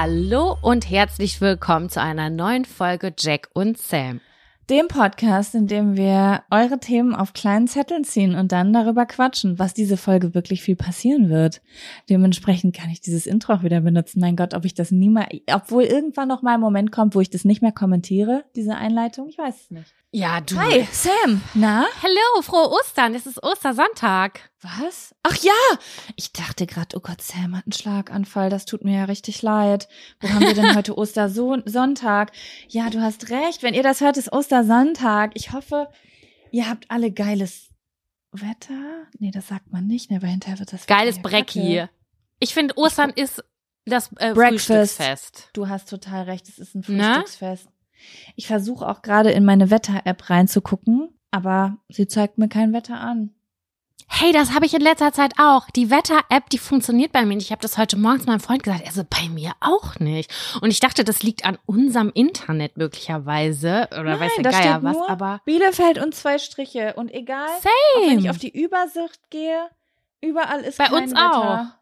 Hallo und herzlich willkommen zu einer neuen Folge Jack und Sam. Dem Podcast, in dem wir eure Themen auf kleinen Zetteln ziehen und dann darüber quatschen, was diese Folge wirklich viel passieren wird. Dementsprechend kann ich dieses Intro auch wieder benutzen. Mein Gott, ob ich das nie mal, obwohl irgendwann noch mal ein Moment kommt, wo ich das nicht mehr kommentiere, diese Einleitung, ich weiß es nicht. Ja, du. Hi, Sam. Na? Hallo, frohe Ostern. Es ist Ostersonntag. Was? Ach ja! Ich dachte gerade, oh Gott, Sam hat einen Schlaganfall. Das tut mir ja richtig leid. Wo haben wir denn heute Ostersonntag? Ja, du hast recht. Wenn ihr das hört, ist Ostersonntag. Ich hoffe, ihr habt alle geiles Wetter. Nee, das sagt man nicht, ne, weil hinterher wird das Geiles Brecki. Ich finde, Ostern ist das äh, Breakfast. Frühstücksfest. Du hast total recht, es ist ein Frühstücksfest. Ich versuche auch gerade in meine Wetter-App reinzugucken, aber sie zeigt mir kein Wetter an. Hey, das habe ich in letzter Zeit auch. Die Wetter-App, die funktioniert bei mir nicht. Ich habe das heute morgens meinem Freund gesagt. Also bei mir auch nicht. Und ich dachte, das liegt an unserem Internet möglicherweise. Oder Nein, weiß der Geier steht was, nur aber. Bielefeld und zwei Striche. Und egal, auch wenn ich auf die Übersicht gehe, überall ist Bei uns Wetter.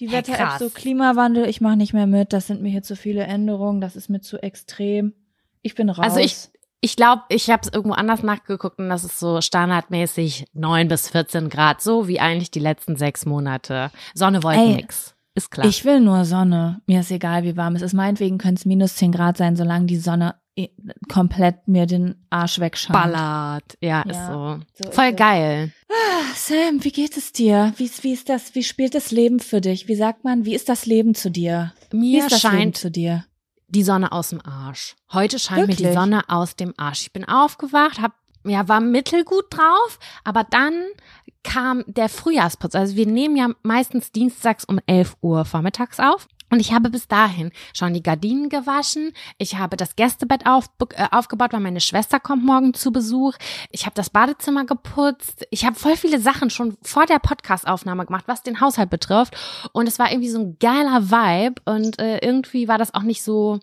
Die Hey, Wetter-App so Klimawandel, ich mache nicht mehr mit. Das sind mir hier zu viele Änderungen. Das ist mir zu extrem. Ich bin raus. Also ich, ich glaube, ich habe es irgendwo anders nachgeguckt und das ist so standardmäßig 9 bis 14 Grad, so wie eigentlich die letzten sechs Monate. Sonne wollte Ey, nix. Ist klar. Ich will nur Sonne. Mir ist egal, wie warm es ist. Meinetwegen können es minus 10 Grad sein, solange die Sonne komplett mir den Arsch wegscheint. Ballert. Ja, ist Ja, so. so ist Voll es. geil. Ah, Sam, wie geht es dir? Wie, ist- wie ist das? Wie spielt das Leben für dich? Wie sagt man, wie ist das Leben zu dir? Wie Mir ist das Leben scheint zu dir? die Sonne aus dem Arsch. Heute scheint mir Wirklich? die Sonne aus dem Arsch. Ich bin aufgewacht, hab ja, war mittelgut drauf, aber dann kam der Frühjahrsputz. Also wir nehmen ja meistens dienstags um 11 Uhr vormittags auf. Und ich habe bis dahin schon die Gardinen gewaschen. Ich habe das Gästebett auf, äh, aufgebaut, weil meine Schwester kommt morgen zu Besuch. Ich habe das Badezimmer geputzt. Ich habe voll viele Sachen schon vor der Podcastaufnahme gemacht, was den Haushalt betrifft. Und es war irgendwie so ein geiler Vibe. Und äh, irgendwie war das auch nicht so,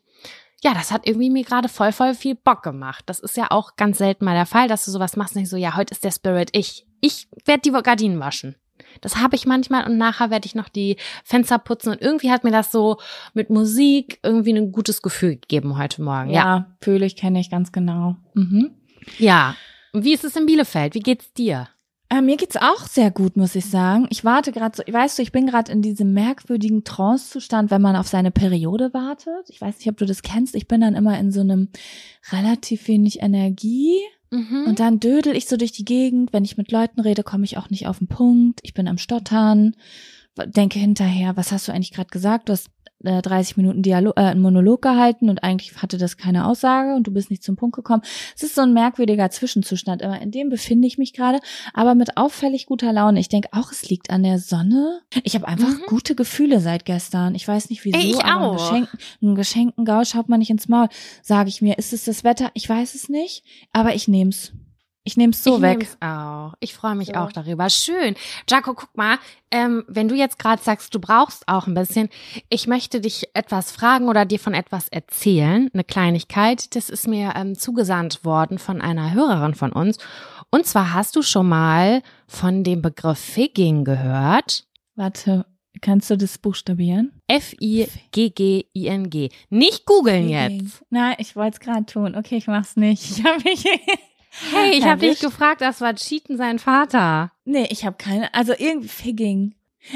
ja, das hat irgendwie mir gerade voll, voll viel Bock gemacht. Das ist ja auch ganz selten mal der Fall, dass du sowas machst nicht so, ja, heute ist der Spirit ich. Ich werde die Gardinen waschen. Das habe ich manchmal und nachher werde ich noch die Fenster putzen und irgendwie hat mir das so mit Musik irgendwie ein gutes Gefühl gegeben heute Morgen. Ja. Ja, fühle ich, kenne ich ganz genau. Mhm. Ja. Und wie ist es in Bielefeld? Wie geht's dir? Äh, mir geht's auch sehr gut, muss ich sagen. Ich warte gerade so, weißt du, ich bin gerade in diesem merkwürdigen Trance-Zustand, wenn man auf seine Periode wartet. Ich weiß nicht, ob du das kennst. Ich bin dann immer in so einem relativ wenig Energie. Mhm. Und dann dödel ich so durch die Gegend. Wenn ich mit Leuten rede, komme ich auch nicht auf den Punkt. Ich bin am Stottern. Denke hinterher, was hast du eigentlich gerade gesagt? Du hast äh, 30 Minuten Dialog, äh, einen Monolog gehalten und eigentlich hatte das keine Aussage und du bist nicht zum Punkt gekommen. Es ist so ein merkwürdiger Zwischenzustand, aber in dem befinde ich mich gerade, aber mit auffällig guter Laune. Ich denke auch, es liegt an der Sonne. Ich habe einfach Mhm. gute Gefühle seit gestern. Ich weiß nicht wieso, Ey, ich aber auch. Einen, geschenkten, einen geschenkten Gau schaut man nicht ins Maul. Sage ich mir, ist es das Wetter? Ich weiß es nicht, aber ich nehm's. Ich nehm's so ich weg. nehm's auch. Ich freue mich So. auch darüber. Schön. Jaco, guck mal, ähm, wenn du jetzt gerade sagst, du brauchst auch ein bisschen, ich möchte dich etwas fragen oder dir von etwas erzählen, eine Kleinigkeit. Das ist mir ähm, zugesandt worden von einer Hörerin von uns. Und zwar hast du schon mal von dem Begriff Figging gehört. Warte, kannst du das buchstabieren? F-I-G-G-I-N-G. Nicht googeln jetzt. Nein, ich wollte es gerade tun. Okay, ich mach's nicht. Ich habe mich. Hey, ich habe dich gefragt, das war Cheaten sein Vater. Nee, ich habe keine. Also irgendwie Figging.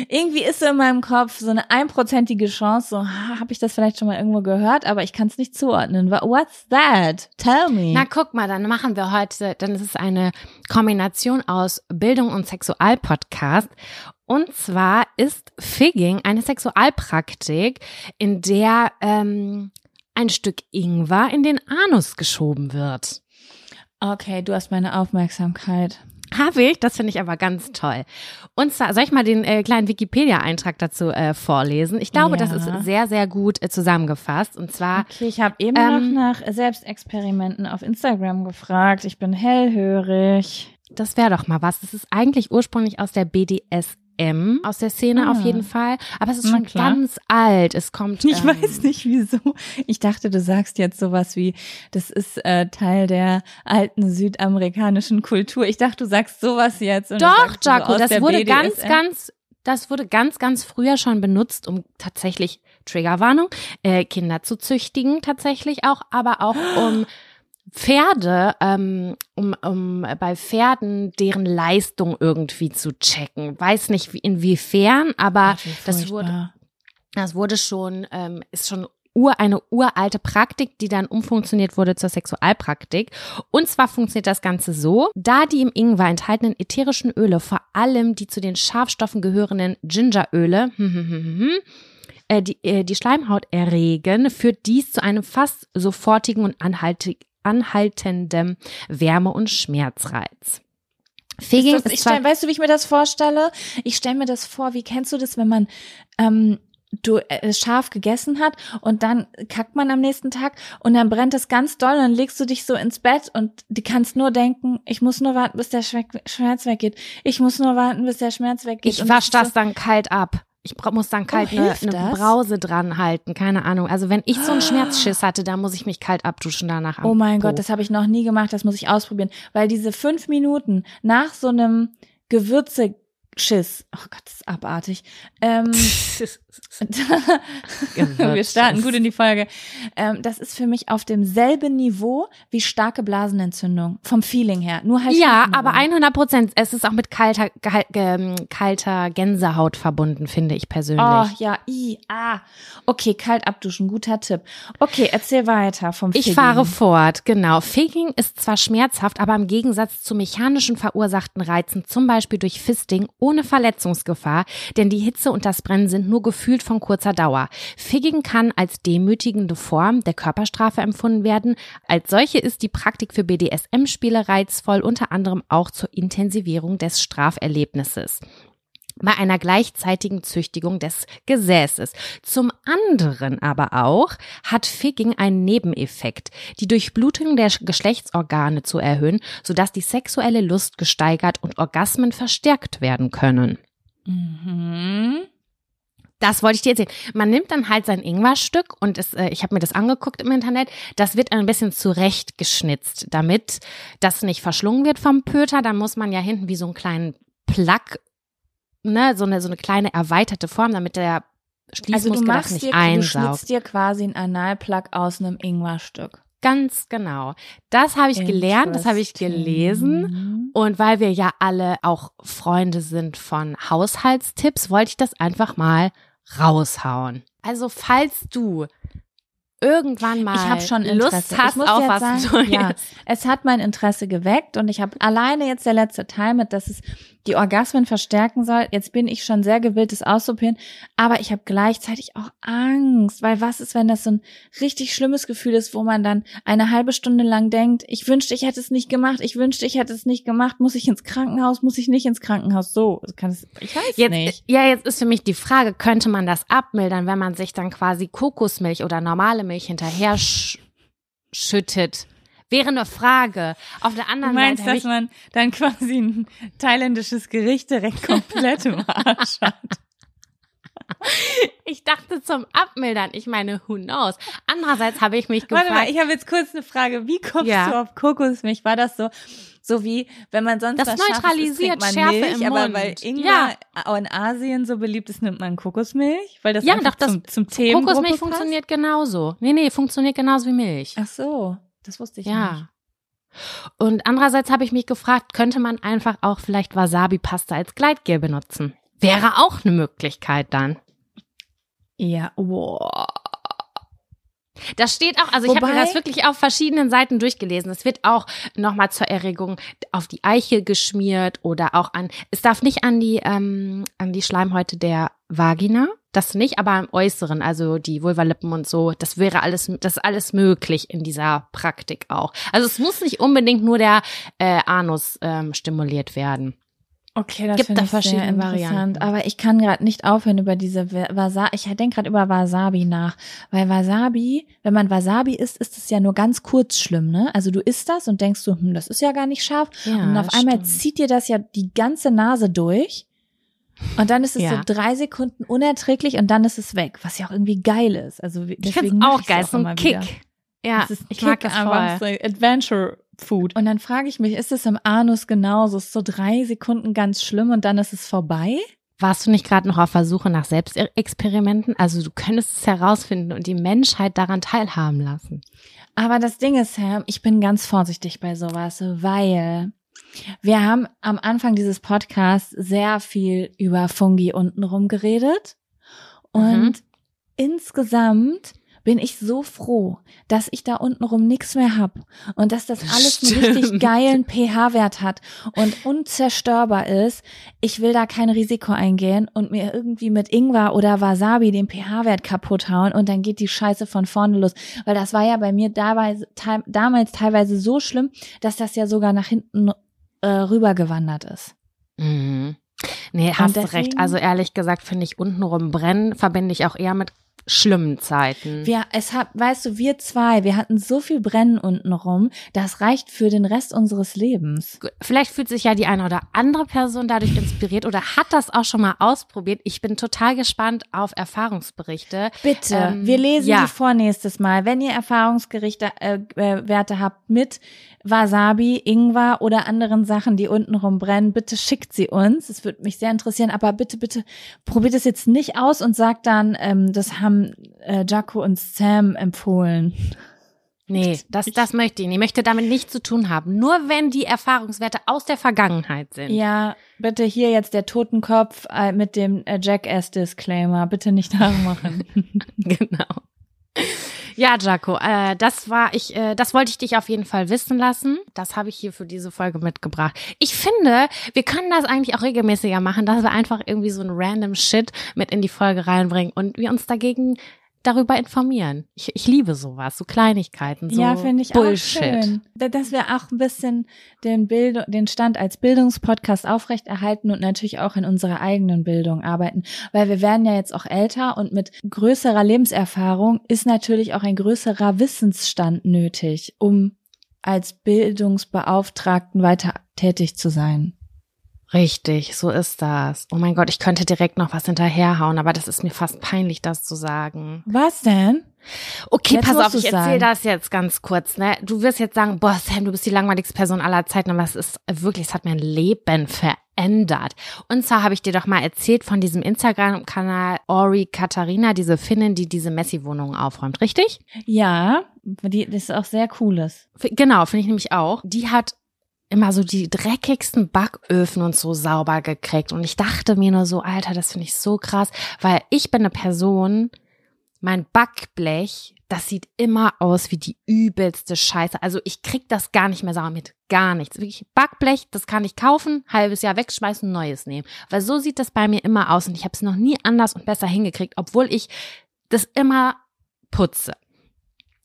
Irgendwie ist so in meinem Kopf so eine einprozentige Chance, so, habe ich das vielleicht schon mal irgendwo gehört, aber ich kann es nicht zuordnen. What's that? Tell me. Na guck mal, dann machen wir heute, dann ist es eine Kombination aus Bildung und Sexualpodcast. Und zwar ist Figging eine Sexualpraktik, in der ähm, ein Stück Ingwer in den Anus geschoben wird. Okay, du hast meine Aufmerksamkeit. Habe ich, das finde ich aber ganz toll. Und zwar, soll ich mal den äh, kleinen Wikipedia-Eintrag dazu äh, vorlesen? Ich glaube, das Ja. ist sehr, sehr gut äh, zusammengefasst. Und zwar Okay, ich habe eben Ähm, noch nach Selbstexperimenten auf Instagram gefragt. Ich bin hellhörig. Das wäre doch mal was. Das ist eigentlich ursprünglich aus der BDSM, aus der Szene Ah. auf jeden Fall. Aber es ist schon ganz alt. Es kommt. Ich ähm, weiß nicht wieso. Ich dachte, du sagst jetzt sowas wie, das ist äh, Teil der alten südamerikanischen Kultur. Ich dachte, du sagst sowas jetzt. Doch, so Jaco, aus das wurde ganz, BDSM. ganz, das wurde ganz, ganz früher schon benutzt, um tatsächlich Triggerwarnung, äh, Kinder zu züchtigen, tatsächlich auch, aber auch um Pferde, ähm, um, um bei Pferden deren Leistung irgendwie zu checken. Weiß nicht wie, inwiefern, aber Ach, das wurde. Das wurde schon, ähm, ist schon ur, eine uralte Praktik, die dann umfunktioniert wurde zur Sexualpraktik. Und zwar funktioniert das Ganze so, da die im Ingwer enthaltenen ätherischen Öle, vor allem die zu den Scharfstoffen gehörenden Gingeröle, hm, hm, hm, äh, die, äh, die Schleimhaut erregen, führt dies zu einem fast sofortigen und anhaltig, anhaltendem Wärme- und Schmerzreiz. Figging Ist das, ist stell, weißt du, wie ich mir das vorstelle? Ich stelle mir das vor, wie kennst du das, wenn man ähm, du äh, scharf gegessen hat und dann kackt man am nächsten Tag und dann brennt es ganz doll und dann legst du dich so ins Bett und du kannst nur denken, ich muss nur warten, bis der Schmerz weggeht. Ich muss nur warten, bis der Schmerz weggeht. Ich Und wasch ist das so, dann kalt ab. Ich muss dann kalt eine, hilft eine das? Brause dran halten, keine Ahnung. Also wenn ich so einen Schmerzschiss hatte, da muss ich mich kalt abduschen danach. Oh mein Po. Gott, das habe ich noch nie gemacht, das muss ich ausprobieren. Weil diese fünf Minuten nach so einem Gewürzeschiss, oh Gott, das ist abartig. Ähm, Wir starten gut in die Folge. Ähm, das ist für mich auf demselben Niveau wie starke Blasenentzündung. Vom Feeling her. Nur halt. ja, aber 100 Prozent. Es ist auch mit kalter, ge- kalter Gänsehaut verbunden, finde ich persönlich. Oh, ja, i, ah. Okay, kalt abduschen, guter Tipp. Okay, erzähl weiter vom Ich Figging. fahre fort, genau. Faking ist zwar schmerzhaft, aber im Gegensatz zu mechanischen verursachten Reizen, zum Beispiel durch Fisting, ohne Verletzungsgefahr, denn die Hitze und das Brennen sind nur gefühlt von kurzer Dauer. Figging kann als demütigende Form der Körperstrafe empfunden werden. Als solche ist die Praktik für BDSM-Spiele reizvoll, unter anderem auch zur Intensivierung des Straferlebnisses bei einer gleichzeitigen Züchtigung des Gesäßes. Zum anderen aber auch hat Figging einen Nebeneffekt, die Durchblutung der Geschlechtsorgane zu erhöhen, sodass die sexuelle Lust gesteigert und Orgasmen verstärkt werden können. Mhm. Das wollte ich dir erzählen. Man nimmt dann halt sein Ingwerstück und es, äh, ich habe mir das angeguckt im Internet. Das wird ein bisschen zurechtgeschnitzt, damit das nicht verschlungen wird vom Pöter. Da muss man ja hinten wie so einen kleinen Plug, ne, so eine so eine kleine erweiterte Form, damit der Also du Schließmuskel das machst nicht dir, du einsaugt. schnitzt dir quasi einen Analplug aus einem Ingwerstück. Ganz genau. Das habe ich gelernt, das habe ich gelesen. Und weil wir ja alle auch Freunde sind von Haushaltstipps, wollte ich das einfach mal raushauen. Also falls du irgendwann mal ich habe schon Interesse. Lust hast auf was sagen, Neues. Ja, es hat mein Interesse geweckt und ich habe alleine jetzt der letzte Teil mit, dass es die Orgasmen verstärken soll. Jetzt bin ich schon sehr gewillt, das auszuprobieren, aber ich habe gleichzeitig auch Angst, weil was ist, wenn das so ein richtig schlimmes Gefühl ist, wo man dann eine halbe Stunde lang denkt, ich wünschte, ich hätte es nicht gemacht, ich wünschte, ich hätte es nicht gemacht, muss ich ins Krankenhaus, muss ich nicht ins Krankenhaus, so, kann es, ich weiß Jetzt, nicht. ja, jetzt ist für mich die Frage, könnte man das abmildern, wenn man sich dann quasi Kokosmilch oder normale Milch hinterher sch schüttet? Wäre eine Frage. Auf der Du anderen meinst, Seite dass man dann quasi ein thailändisches Gericht direkt komplett im Arsch hat? Ich, dachte zum Abmildern. Ich meine, who knows? Andererseits habe ich mich gefragt. Warte mal, ich habe jetzt kurz eine Frage. Wie kommst Ja. du auf Kokosmilch? War das so, so wie, wenn man sonst Das was Scharfes neutralisiert man Schärfe Milch, im aber Mund. weil Ingwer Ja. auch in Asien so beliebt ist, nimmt man Kokosmilch? Weil das Ja, einfach doch, das- zum, zum Tee Kokosmilch funktioniert genauso. Nee, nee, funktioniert genauso wie Milch. Ach so, das wusste ich nicht. Ja. Und andererseits habe ich mich gefragt, könnte man einfach auch vielleicht Wasabi-Pasta als Gleitgel benutzen? Wäre auch eine Möglichkeit dann. Ja, wow. Das steht auch, also ich habe mir Wobei- das wirklich auf verschiedenen Seiten durchgelesen. Es wird auch nochmal zur Erregung auf die Eichel geschmiert oder auch an, es darf nicht an die, ähm, an die Schleimhäute der Vagina, das nicht, aber am Äußeren, also die Vulvalippen und so, das wäre alles, das ist alles möglich in dieser Praktik auch. Also es muss nicht unbedingt nur der äh, Anus ähm, stimuliert werden. Okay, das Gibt finde da ich sehr verschiedene. Varianten. Aber ich kann gerade nicht aufhören über diese Wasabi. Ich denke gerade über Wasabi nach. Weil Wasabi, wenn man Wasabi isst, ist es ja nur ganz kurz schlimm, ne? Also du isst das und denkst so, hm, das ist ja gar nicht scharf. Ja, und auf einmal stimmt. zieht dir das ja die ganze Nase durch. Und dann ist es Ja. so drei Sekunden unerträglich und dann ist es weg, was ja auch irgendwie geil ist. Also Ich deswegen finde mach auch geil, so ein Kick. wieder. Ja, Das ist ich Kick mag das einfach voll. Adventure Food. Und dann frage ich mich, ist es im Anus genauso? Ist so drei Sekunden ganz schlimm und dann ist es vorbei? Warst du nicht gerade noch auf der Suche nach Selbstexperimenten? Also du könntest es herausfinden und die Menschheit daran teilhaben lassen. Aber das Ding ist, Sam, ich bin ganz vorsichtig bei sowas, weil wir haben am Anfang dieses Podcasts sehr viel über Fungi untenrum geredet. Und Mhm. insgesamt bin ich so froh, dass ich da untenrum nichts mehr hab und dass das alles einen richtig Stimmt. geilen pH-Wert hat und unzerstörbar ist. Ich will da kein Risiko eingehen und mir irgendwie mit Ingwer oder Wasabi den pH-Wert kaputt hauen und dann geht die Scheiße von vorne los. Weil das war ja bei mir dabei, te damals teilweise so schlimm, dass das ja sogar nach hinten äh, rübergewandert ist. Mhm. Nee, hast deswegen- recht. Also ehrlich gesagt finde ich untenrum brennen verbinde ich auch eher mit schlimmen Zeiten. Wir, es hat, weißt du, wir zwei, wir hatten so viel Brennen untenrum, das reicht für den Rest unseres Lebens. Vielleicht fühlt sich ja die eine oder andere Person dadurch inspiriert oder hat das auch schon mal ausprobiert. Ich bin total gespannt auf Erfahrungsberichte. Bitte, Ähm, wir lesen ja. die vor nächstes Mal. Wenn ihr Erfahrungsgerichte äh, äh, Werte habt mit Wasabi, Ingwer oder anderen Sachen, die untenrum brennen, bitte schickt sie uns. Es würde mich sehr interessieren. Aber bitte, bitte probiert es jetzt nicht aus und sagt dann, ähm, das haben äh, Jaco und Sam empfohlen. Nee, das, das möchte ich nicht. Ich möchte damit nichts zu tun haben. Nur wenn die Erfahrungswerte aus der Vergangenheit sind. Ja, bitte hier jetzt der Totenkopf äh, mit dem äh, Jackass-Disclaimer. Bitte nicht nachmachen. genau. Ja, Jaco, äh, das war ich, äh, das wollte ich dich auf jeden Fall wissen lassen. Das habe ich hier für diese Folge mitgebracht. Ich finde, wir können das eigentlich auch regelmäßiger machen, dass wir einfach irgendwie so ein random Shit mit in die Folge reinbringen und wir uns dagegen darüber informieren. Ich, ich liebe sowas, so Kleinigkeiten, so ja, finde ich Bullshit. auch schön. Da- Dass wir auch ein bisschen den, Bild den Stand als Bildungspodcast aufrechterhalten und natürlich auch in unserer eigenen Bildung arbeiten. Weil wir werden ja jetzt auch älter und mit größerer Lebenserfahrung ist natürlich auch ein größerer Wissensstand nötig, um als Bildungsbeauftragten weiter tätig zu sein. Richtig, so ist das. Oh mein Gott, ich könnte direkt noch was hinterherhauen, aber das ist mir fast peinlich, das zu sagen. Was denn? Okay, Jetzt pass auf, ich erzähle das jetzt ganz kurz. Ne? Du wirst jetzt sagen, boah, Sam, du bist die langweiligste Person aller Zeiten, aber es ist wirklich, es hat mein Leben verändert. Und zwar habe ich dir doch mal erzählt von diesem Instagram-Kanal Ori Katharina, diese Finnin, die diese Messi-Wohnungen aufräumt, richtig? Ja, die, das ist auch sehr cooles. Genau, finde ich nämlich auch. Die hat immer so die dreckigsten Backöfen und so sauber gekriegt. Und ich dachte mir nur so, Alter, das finde ich so krass, weil ich bin eine Person, mein Backblech, das sieht immer aus wie die übelste Scheiße. Also ich krieg das gar nicht mehr sauber mit. Gar nichts. Wirklich Backblech, das kann ich kaufen, halbes Jahr wegschmeißen, neues nehmen. Weil so sieht das bei mir immer aus und ich habe es noch nie anders und besser hingekriegt, obwohl ich das immer putze.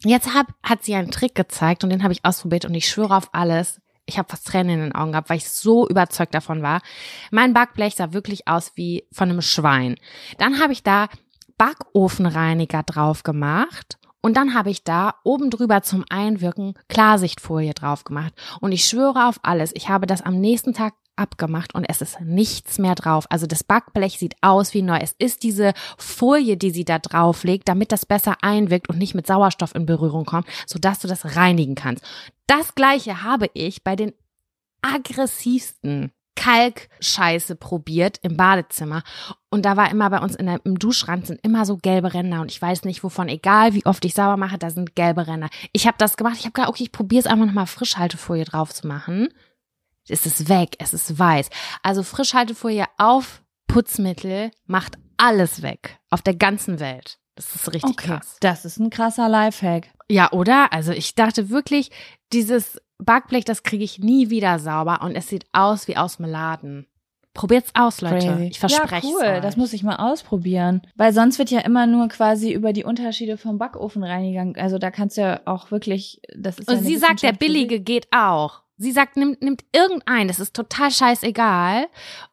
Jetzt hab, hat sie einen Trick gezeigt und den habe ich ausprobiert und ich schwöre auf alles. Ich habe fast Tränen in den Augen gehabt, weil ich so überzeugt davon war. Mein Backblech sah wirklich aus wie von einem Schwein. Dann habe ich da Backofenreiniger drauf gemacht und dann habe ich da oben drüber zum Einwirken Klarsichtfolie drauf gemacht. Und ich schwöre auf alles, ich habe das am nächsten Tag abgemacht und es ist nichts mehr drauf. Also das Backblech sieht aus wie neu. Es ist diese Folie, die sie da drauf legt, damit das besser einwirkt und nicht mit Sauerstoff in Berührung kommt, sodass du das reinigen kannst. Das gleiche habe ich bei den aggressivsten Kalkscheiße probiert im Badezimmer und da war immer bei uns in der, im Duschrand sind immer so gelbe Ränder und ich weiß nicht wovon, egal wie oft ich sauber mache, da sind gelbe Ränder. Ich habe das gemacht, ich habe gedacht, okay, ich probiere es einfach nochmal Frischhaltefolie drauf zu machen es ist weg, es ist weiß. Also Frischhaltefolie auf Putzmittel macht alles weg. Auf der ganzen Welt. Das ist richtig okay, krass. Das ist ein krasser Lifehack. Ja, oder? Also ich dachte wirklich, dieses Backblech, das kriege ich nie wieder sauber und es sieht aus wie aus dem Laden. Probiert's aus, Leute. Crazy. Ich verspreche Ja, cool. Euch. Das muss ich mal ausprobieren. Weil sonst wird ja immer nur quasi über die Unterschiede vom Backofen reingegangen. Also da kannst du ja auch wirklich, das ist Und ja sie sagt, der billige geht auch. Sie sagt, nimmt, nimmt irgendein, das ist total scheißegal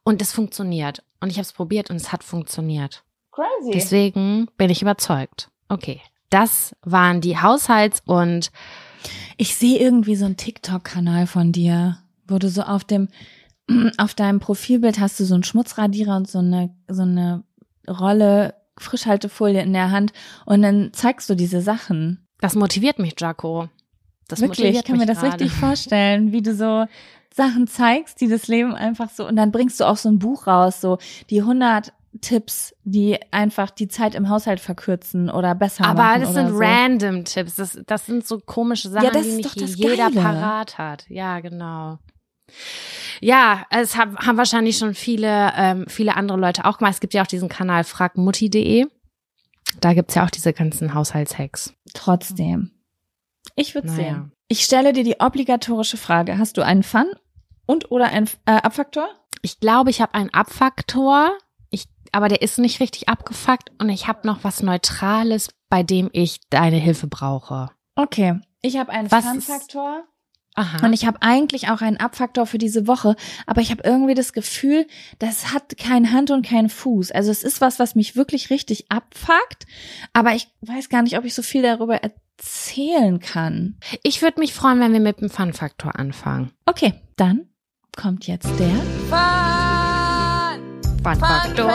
und es funktioniert. Und ich habe es probiert und es hat funktioniert. Crazy. Deswegen bin ich überzeugt. Okay, das waren die Haushalts- und ich sehe irgendwie so einen TikTok-Kanal von dir, wo du so auf dem auf deinem Profilbild hast du so einen Schmutzradierer und so eine so eine Rolle Frischhaltefolie in der Hand und dann zeigst du diese Sachen. Das motiviert mich, Jaco. Das Wirklich, ich kann mir das richtig vorstellen, wie du so Sachen zeigst, die das Leben einfach so, und dann bringst du auch so ein Buch raus, so die 100 Tipps, die einfach die Zeit im Haushalt verkürzen oder besser Aber machen. Aber das sind so. random Tipps. Das, das sind so komische Sachen, ja, die nicht jeder Geile. parat hat. Ja, genau. Ja, es haben, haben wahrscheinlich schon viele, ähm, viele andere Leute auch gemacht. Es gibt ja auch diesen Kanal fragmutti.de. Da gibt's ja auch diese ganzen Haushaltshacks. Trotzdem. Ich würde naja. sehen. Ich stelle dir die obligatorische Frage. Hast du einen Fun und oder einen äh, Abfaktor? Ich glaube, ich habe einen Abfaktor. Ich, aber der ist nicht richtig abgefuckt und ich habe noch was Neutrales, bei dem ich deine Hilfe brauche. Okay. Ich habe einen Fun-Faktor. Aha. Und ich habe eigentlich auch einen Abfaktor für diese Woche, aber ich habe irgendwie das Gefühl, das hat kein Hand und kein Fuß. Also es ist was, was mich wirklich richtig abfuckt, aber ich weiß gar nicht, ob ich so viel darüber erzählen kann. Ich würde mich freuen, wenn wir mit dem Fun-Faktor anfangen. Okay, dann kommt jetzt der Fun! Fun-Faktor.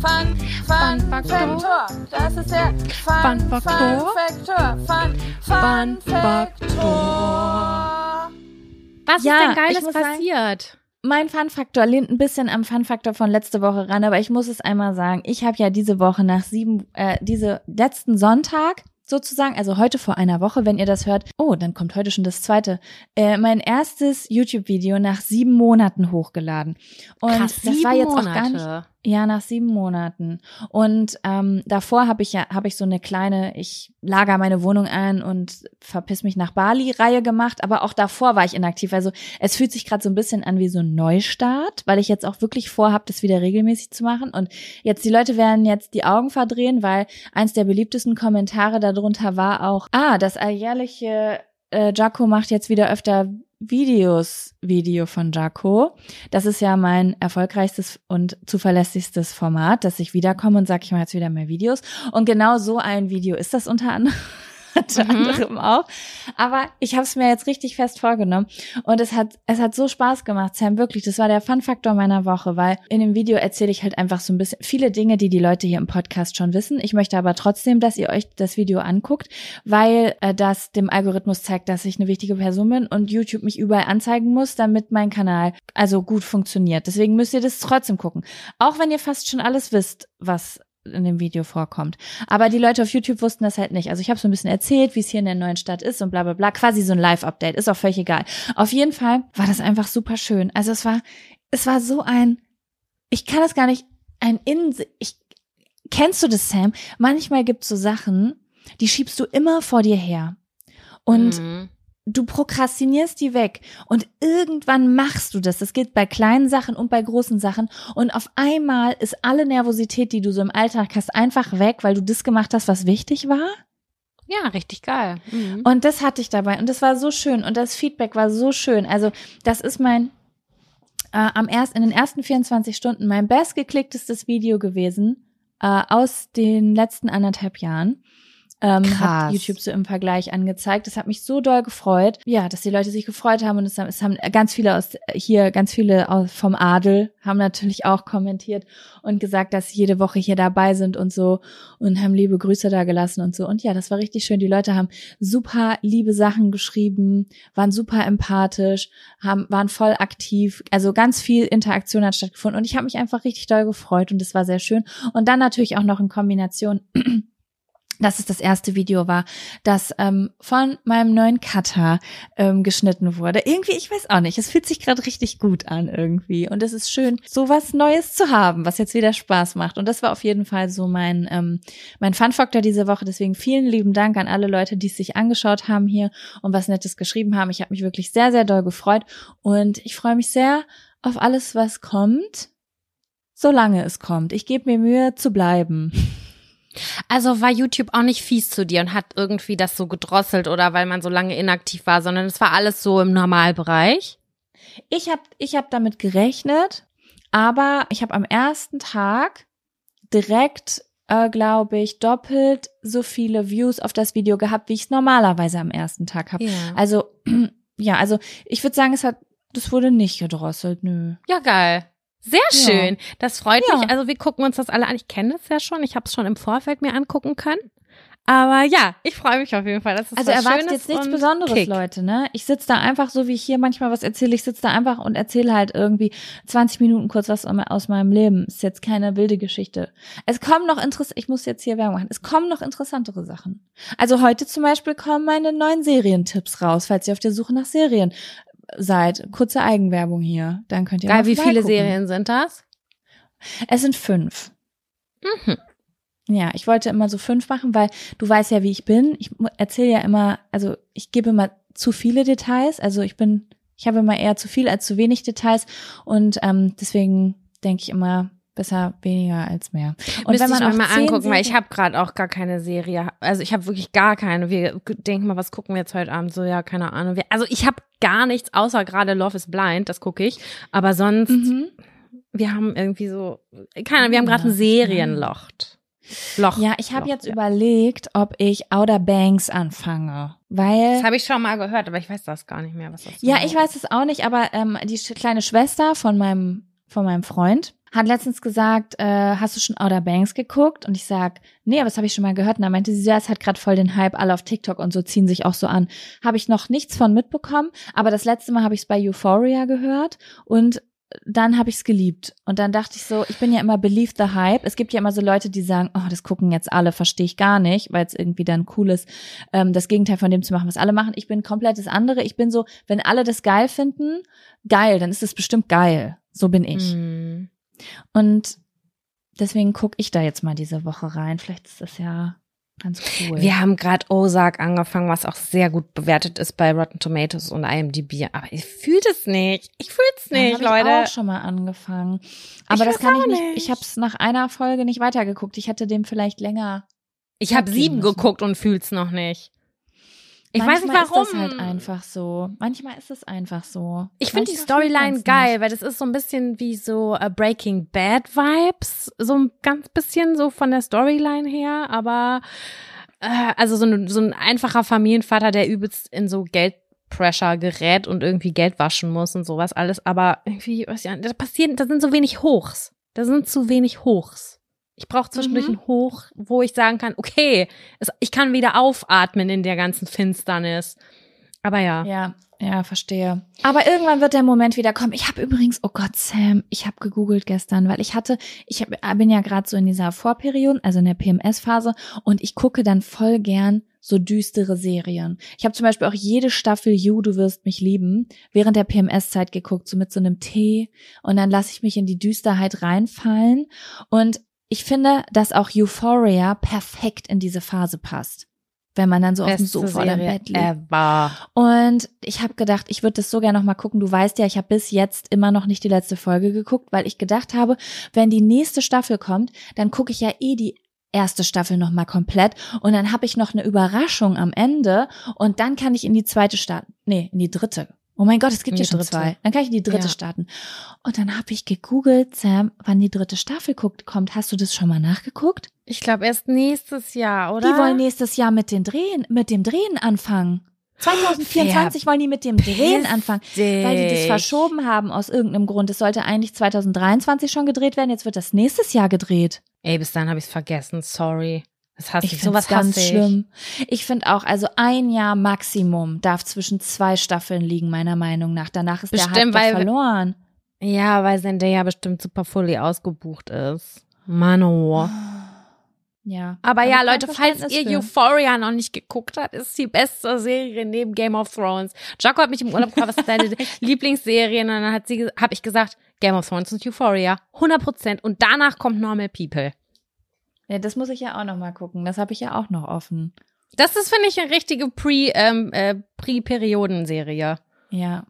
Fun, Fun, Fun Faktor. Das ist der Fun, Fun Faktor. Fun, Fun, Fun Faktor. Was ja, ist denn Geiles passiert? Sagen, mein Fun-Faktor lehnt ein bisschen am Fun-Faktor von letzte Woche ran, aber ich muss es einmal sagen. Ich habe ja diese Woche nach sieben, äh, diese letzten Sonntag sozusagen, also heute vor einer Woche, wenn ihr das hört, oh, dann kommt heute schon das zweite, äh, mein erstes YouTube-Video nach sieben Monaten hochgeladen. Und Krass, das war jetzt Monate. auch gar nicht. Ja, nach sieben Monaten. Und ähm, davor habe ich ja, habe ich so eine kleine, ich lager meine Wohnung ein und verpiss mich nach Bali-Reihe gemacht, aber auch davor war ich inaktiv. Also es fühlt sich gerade so ein bisschen an wie so ein Neustart, weil ich jetzt auch wirklich vorhabe, das wieder regelmäßig zu machen. Und jetzt, die Leute werden jetzt die Augen verdrehen, weil eins der beliebtesten Kommentare darunter war auch, ah, das alljährliche äh, Jaco macht jetzt wieder öfter Videos Video von Jaco. Das ist ja mein erfolgreichstes und zuverlässigstes Format, dass ich wiederkomme und sage, ich mache jetzt wieder mehr Videos. Und genau so ein Video ist das unter anderem unter mhm. anderem auch. Aber ich habe es mir jetzt richtig fest vorgenommen und es hat es hat so Spaß gemacht, Sam, wirklich. Das war der Fun-Faktor meiner Woche, weil in dem Video erzähle ich halt einfach so ein bisschen viele Dinge, die die Leute hier im Podcast schon wissen. Ich möchte aber trotzdem, dass ihr euch das Video anguckt, weil äh, das dem Algorithmus zeigt, dass ich eine wichtige Person bin und YouTube mich überall anzeigen muss, damit mein Kanal also gut funktioniert. Deswegen müsst ihr das trotzdem gucken. Auch wenn ihr fast schon alles wisst, was in dem Video vorkommt. Aber die Leute auf YouTube wussten das halt nicht. Also ich habe so ein bisschen erzählt, wie es hier in der neuen Stadt ist und bla bla bla. Quasi so ein Live-Update, ist auch völlig egal. Auf jeden Fall war das einfach super schön. Also es war, es war so ein, ich kann es gar nicht, ein Innen, ich, kennst du das, Sam? Manchmal gibt's so Sachen, die schiebst du immer vor dir her. Und Mhm. Du prokrastinierst die weg und irgendwann machst du das. Das geht bei kleinen Sachen und bei großen Sachen und auf einmal ist alle Nervosität, die du so im Alltag hast, einfach weg, weil du das gemacht hast, was wichtig war. Ja, richtig geil. Mhm. Und das hatte ich dabei und das war so schön und das Feedback war so schön. Also das ist mein äh, am erst in den ersten 24 Stunden mein bestgeklicktestes Video gewesen äh, aus den letzten anderthalb Jahren. Ähm, Krass. hat YouTube so im Vergleich angezeigt. Das hat mich so doll gefreut. Ja, dass die Leute sich gefreut haben und es haben, es haben ganz viele aus hier, ganz viele aus, vom Adel haben natürlich auch kommentiert und gesagt, dass sie jede Woche hier dabei sind und so und haben liebe Grüße da gelassen und so. Und ja, das war richtig schön. Die Leute haben super liebe Sachen geschrieben, waren super empathisch, haben, waren voll aktiv. Also ganz viel Interaktion hat stattgefunden und ich habe mich einfach richtig doll gefreut und das war sehr schön. Und dann natürlich auch noch in Kombination dass es das erste Video war, das ähm, von meinem neuen Cutter ähm, geschnitten wurde. Irgendwie, ich weiß auch nicht, es fühlt sich gerade richtig gut an irgendwie. Und es ist schön, so was Neues zu haben, was jetzt wieder Spaß macht. Und das war auf jeden Fall so mein, ähm, mein Fun-Faktor diese Woche. Deswegen vielen lieben Dank an alle Leute, die es sich angeschaut haben hier und was Nettes geschrieben haben. Ich habe mich wirklich sehr, sehr doll gefreut. Und ich freue mich sehr auf alles, was kommt, solange es kommt. Ich gebe mir Mühe zu bleiben. Also war YouTube auch nicht fies zu dir und hat irgendwie das so gedrosselt oder weil man so lange inaktiv war, sondern es war alles so im Normalbereich. Ich habe ich hab damit gerechnet, aber ich habe am ersten Tag direkt, äh, glaube ich, doppelt so viele Views auf das Video gehabt, wie ich es normalerweise am ersten Tag habe. Ja. Also ja, also ich würde sagen, es hat, das wurde nicht gedrosselt, nö. ja, geil. Sehr Ja. schön. Das freut Ja. mich. Also wir gucken uns das alle an. Ich kenne das ja schon. Ich habe es schon im Vorfeld mir angucken können. Aber ja, ich freue mich auf jeden Fall. Das ist Also erwartet jetzt nichts Besonderes, Kick. Leute, ne? Ich sitze da einfach so, wie ich hier manchmal was erzähle. Ich sitze da einfach und erzähle halt irgendwie 20 Minuten kurz was aus meinem Leben. Ist jetzt keine wilde Geschichte. Es kommen noch interessant, ich muss jetzt hier Werbung machen. Es kommen noch interessantere Sachen. Also heute zum Beispiel kommen meine neuen Serientipps raus, falls ihr auf der Suche nach Serien seid. Kurze Eigenwerbung hier. Dann könnt ihr Geil, mal wie viele. Serien sind das? Es sind fünf. Mhm. Ja, ich wollte immer so fünf machen, weil du weißt ja, wie ich bin. Ich erzähle ja immer, also ich gebe immer zu viele Details. Also ich bin, ich habe immer eher zu viel als zu wenig Details und ähm, deswegen denke ich immer besser weniger als mehr. Und Müsste ich auch mir mal angucken, weil ich habe gerade auch gar keine Serie. Also ich habe wirklich gar keine. Wir denken mal, was gucken wir jetzt heute Abend? So, ja, keine Ahnung. Also ich habe gar nichts, außer gerade Love is Blind, das gucke ich. Aber sonst, Mhm. wir haben irgendwie so, keine Ahnung, wir haben gerade ein. Serienloch. Loch. Ja, ich habe jetzt ja. überlegt, ob ich Outer Banks anfange, weil Das habe ich schon mal gehört, aber ich weiß das gar nicht mehr, was das Ja, genau ich weiß es auch nicht, aber ähm, die kleine Schwester von meinem von meinem Freund hat letztens gesagt, äh, hast du schon Outer Banks geguckt? Und ich sag, nee, aber das habe ich schon mal gehört. Und da meinte sie, ja, es hat gerade voll den Hype, alle auf TikTok und so ziehen sich auch so an. Habe ich noch nichts von mitbekommen, aber das letzte Mal habe ich es bei Euphoria gehört und dann habe ich es geliebt. Und dann dachte ich so, ich bin ja immer believe the hype. Es gibt ja immer so Leute, die sagen, oh, das gucken jetzt alle, verstehe ich gar nicht, weil es irgendwie dann cool ist, ähm, das Gegenteil von dem zu machen, was alle machen. Ich bin komplett das andere. Ich bin so, wenn alle das geil finden, geil, dann ist es bestimmt geil. So bin ich. Hm. Und deswegen gucke ich da jetzt mal diese Woche rein. Vielleicht ist das ja ganz cool. Wir haben gerade Ozark angefangen, was auch sehr gut bewertet ist bei Rotten Tomatoes und IMDb. Aber ich fühle es nicht. Ich fühle es nicht, Leute. Ich auch schon mal angefangen. Aber das weiß kann ich nicht. nicht. Ich habe es nach einer Folge nicht weitergeguckt. Ich hätte dem vielleicht länger. Ich habe sieben müssen. geguckt und fühl's noch nicht. Ich weiß nicht Manchmal warum. Ist das halt einfach so. Manchmal ist es einfach so. Ich finde die Manchmal Storyline geil, weil das ist so ein bisschen wie so äh, Breaking Bad Vibes, so ein ganz bisschen so von der Storyline her, aber äh, also so, ein- so ein einfacher Familienvater, der übelst in so Geldpressure gerät und irgendwie Geld waschen muss und sowas alles, aber irgendwie, weiß ich nicht, da passieren, da sind so wenig Hochs. Da sind zu wenig Hochs. Ich brauche zwischendurch Mhm. ein Hoch, wo ich sagen kann, okay, es, ich kann wieder aufatmen in der ganzen Finsternis. Aber ja. Ja, ja, verstehe. Aber irgendwann wird der Moment wieder kommen. Ich habe übrigens, oh Gott, Sam, ich habe gegoogelt gestern, weil ich hatte, ich hab, bin ja gerade so in dieser Vorperiode, also in der PMS-Phase, und ich gucke dann voll gern so düstere Serien. Ich habe zum Beispiel auch jede Staffel You, du wirst mich lieben, während der PMS-Zeit geguckt, so mit so einem Tee, und dann lasse ich mich in die Düsterheit reinfallen. Und ich finde, dass auch Euphoria perfekt in diese Phase passt. Wenn man dann so auf dem Beste Sofa oder im Serie Bett liegt. Ever. Und ich habe gedacht, ich würde das so gerne noch mal gucken. Du weißt ja, ich habe bis jetzt immer noch nicht die letzte Folge geguckt, weil ich gedacht habe, wenn die nächste Staffel kommt, dann gucke ich ja eh die erste Staffel noch mal komplett und dann habe ich noch eine Überraschung am Ende und dann kann ich in die zweite starten. Nee, in die dritte. Oh mein Gott, es gibt ja schon dritte. zwei. Dann kann ich in die dritte Ja. starten. Und dann habe ich gegoogelt, Sam, wann die dritte Staffel guckt, kommt. Hast du das schon mal nachgeguckt? Ich glaube erst nächstes Jahr, oder? Die wollen nächstes Jahr mit den Drehen, mit dem Drehen anfangen. 2024 wollen die mit dem Drehen anfangen, weil die das Versch verschoben haben aus irgendeinem Grund. Es sollte eigentlich 2023 schon gedreht werden, jetzt wird das nächstes Jahr gedreht. Ey, bis dann habe ich es vergessen. Sorry. Das hasse Ich ich. Sowas ganz ich. schlimm. Ich finde auch, also ein Jahr Maximum darf zwischen zwei Staffeln liegen, meiner Meinung nach. Danach ist Bestimmt, der Hype weil- verloren. Ja, weil Zendaya bestimmt super fully ausgebucht ist. Mano. Ja. Aber ja, Leute, falls ihr für. Euphoria noch nicht geguckt habt, ist die beste Serie neben Game of Thrones. Jaco hat mich im Urlaub gefragt, was ist deine Lieblingsserie? Und dann hat sie, habe ich gesagt, Game of Thrones und Euphoria. 100 Prozent. Und danach kommt Normal People. Ja, das muss ich ja auch noch mal gucken. Das habe ich ja auch noch offen. Das ist, finde ich, eine richtige Pre, ähm, äh, Pre-Perioden-Serie. Ja.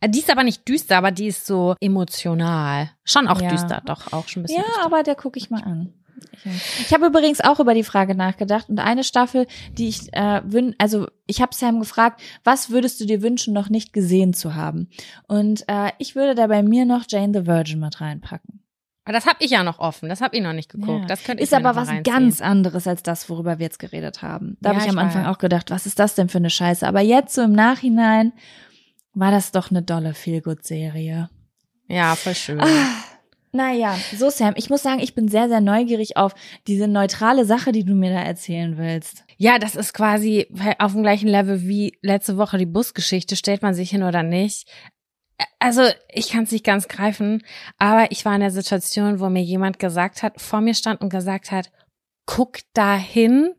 Äh, Die ist aber nicht düster, aber die ist so emotional. Schon auch Ja. düster, doch, auch schon ein bisschen Ja, düster. aber der gucke ich mal an. Ich, ich habe übrigens auch über die Frage nachgedacht und eine Staffel, die ich äh, wün also ich habe Sam gefragt, was würdest du dir wünschen, noch nicht gesehen zu haben? Und äh, ich würde da bei mir noch Jane the Virgin mit reinpacken. Aber das habe ich ja noch offen. Das habe ich noch nicht geguckt. Ja. Das könnte Ist aber was ganz anderes als das, worüber wir jetzt geredet haben. Da Ja, habe ich am ich Anfang weiß. auch gedacht, was ist das denn für eine Scheiße? Aber jetzt so im Nachhinein war das doch eine dolle Feelgood-Serie. Ja, voll schön. Ah, naja, so Sam, ich muss sagen, ich bin sehr, sehr neugierig auf diese neutrale Sache, die du mir da erzählen willst. Ja, das ist quasi auf dem gleichen Level wie letzte Woche die Busgeschichte. Stellt man sich hin oder nicht? Also, ich kann es nicht ganz greifen, aber ich war in der Situation, wo mir jemand gesagt hat, vor mir stand und gesagt hat, guck dahin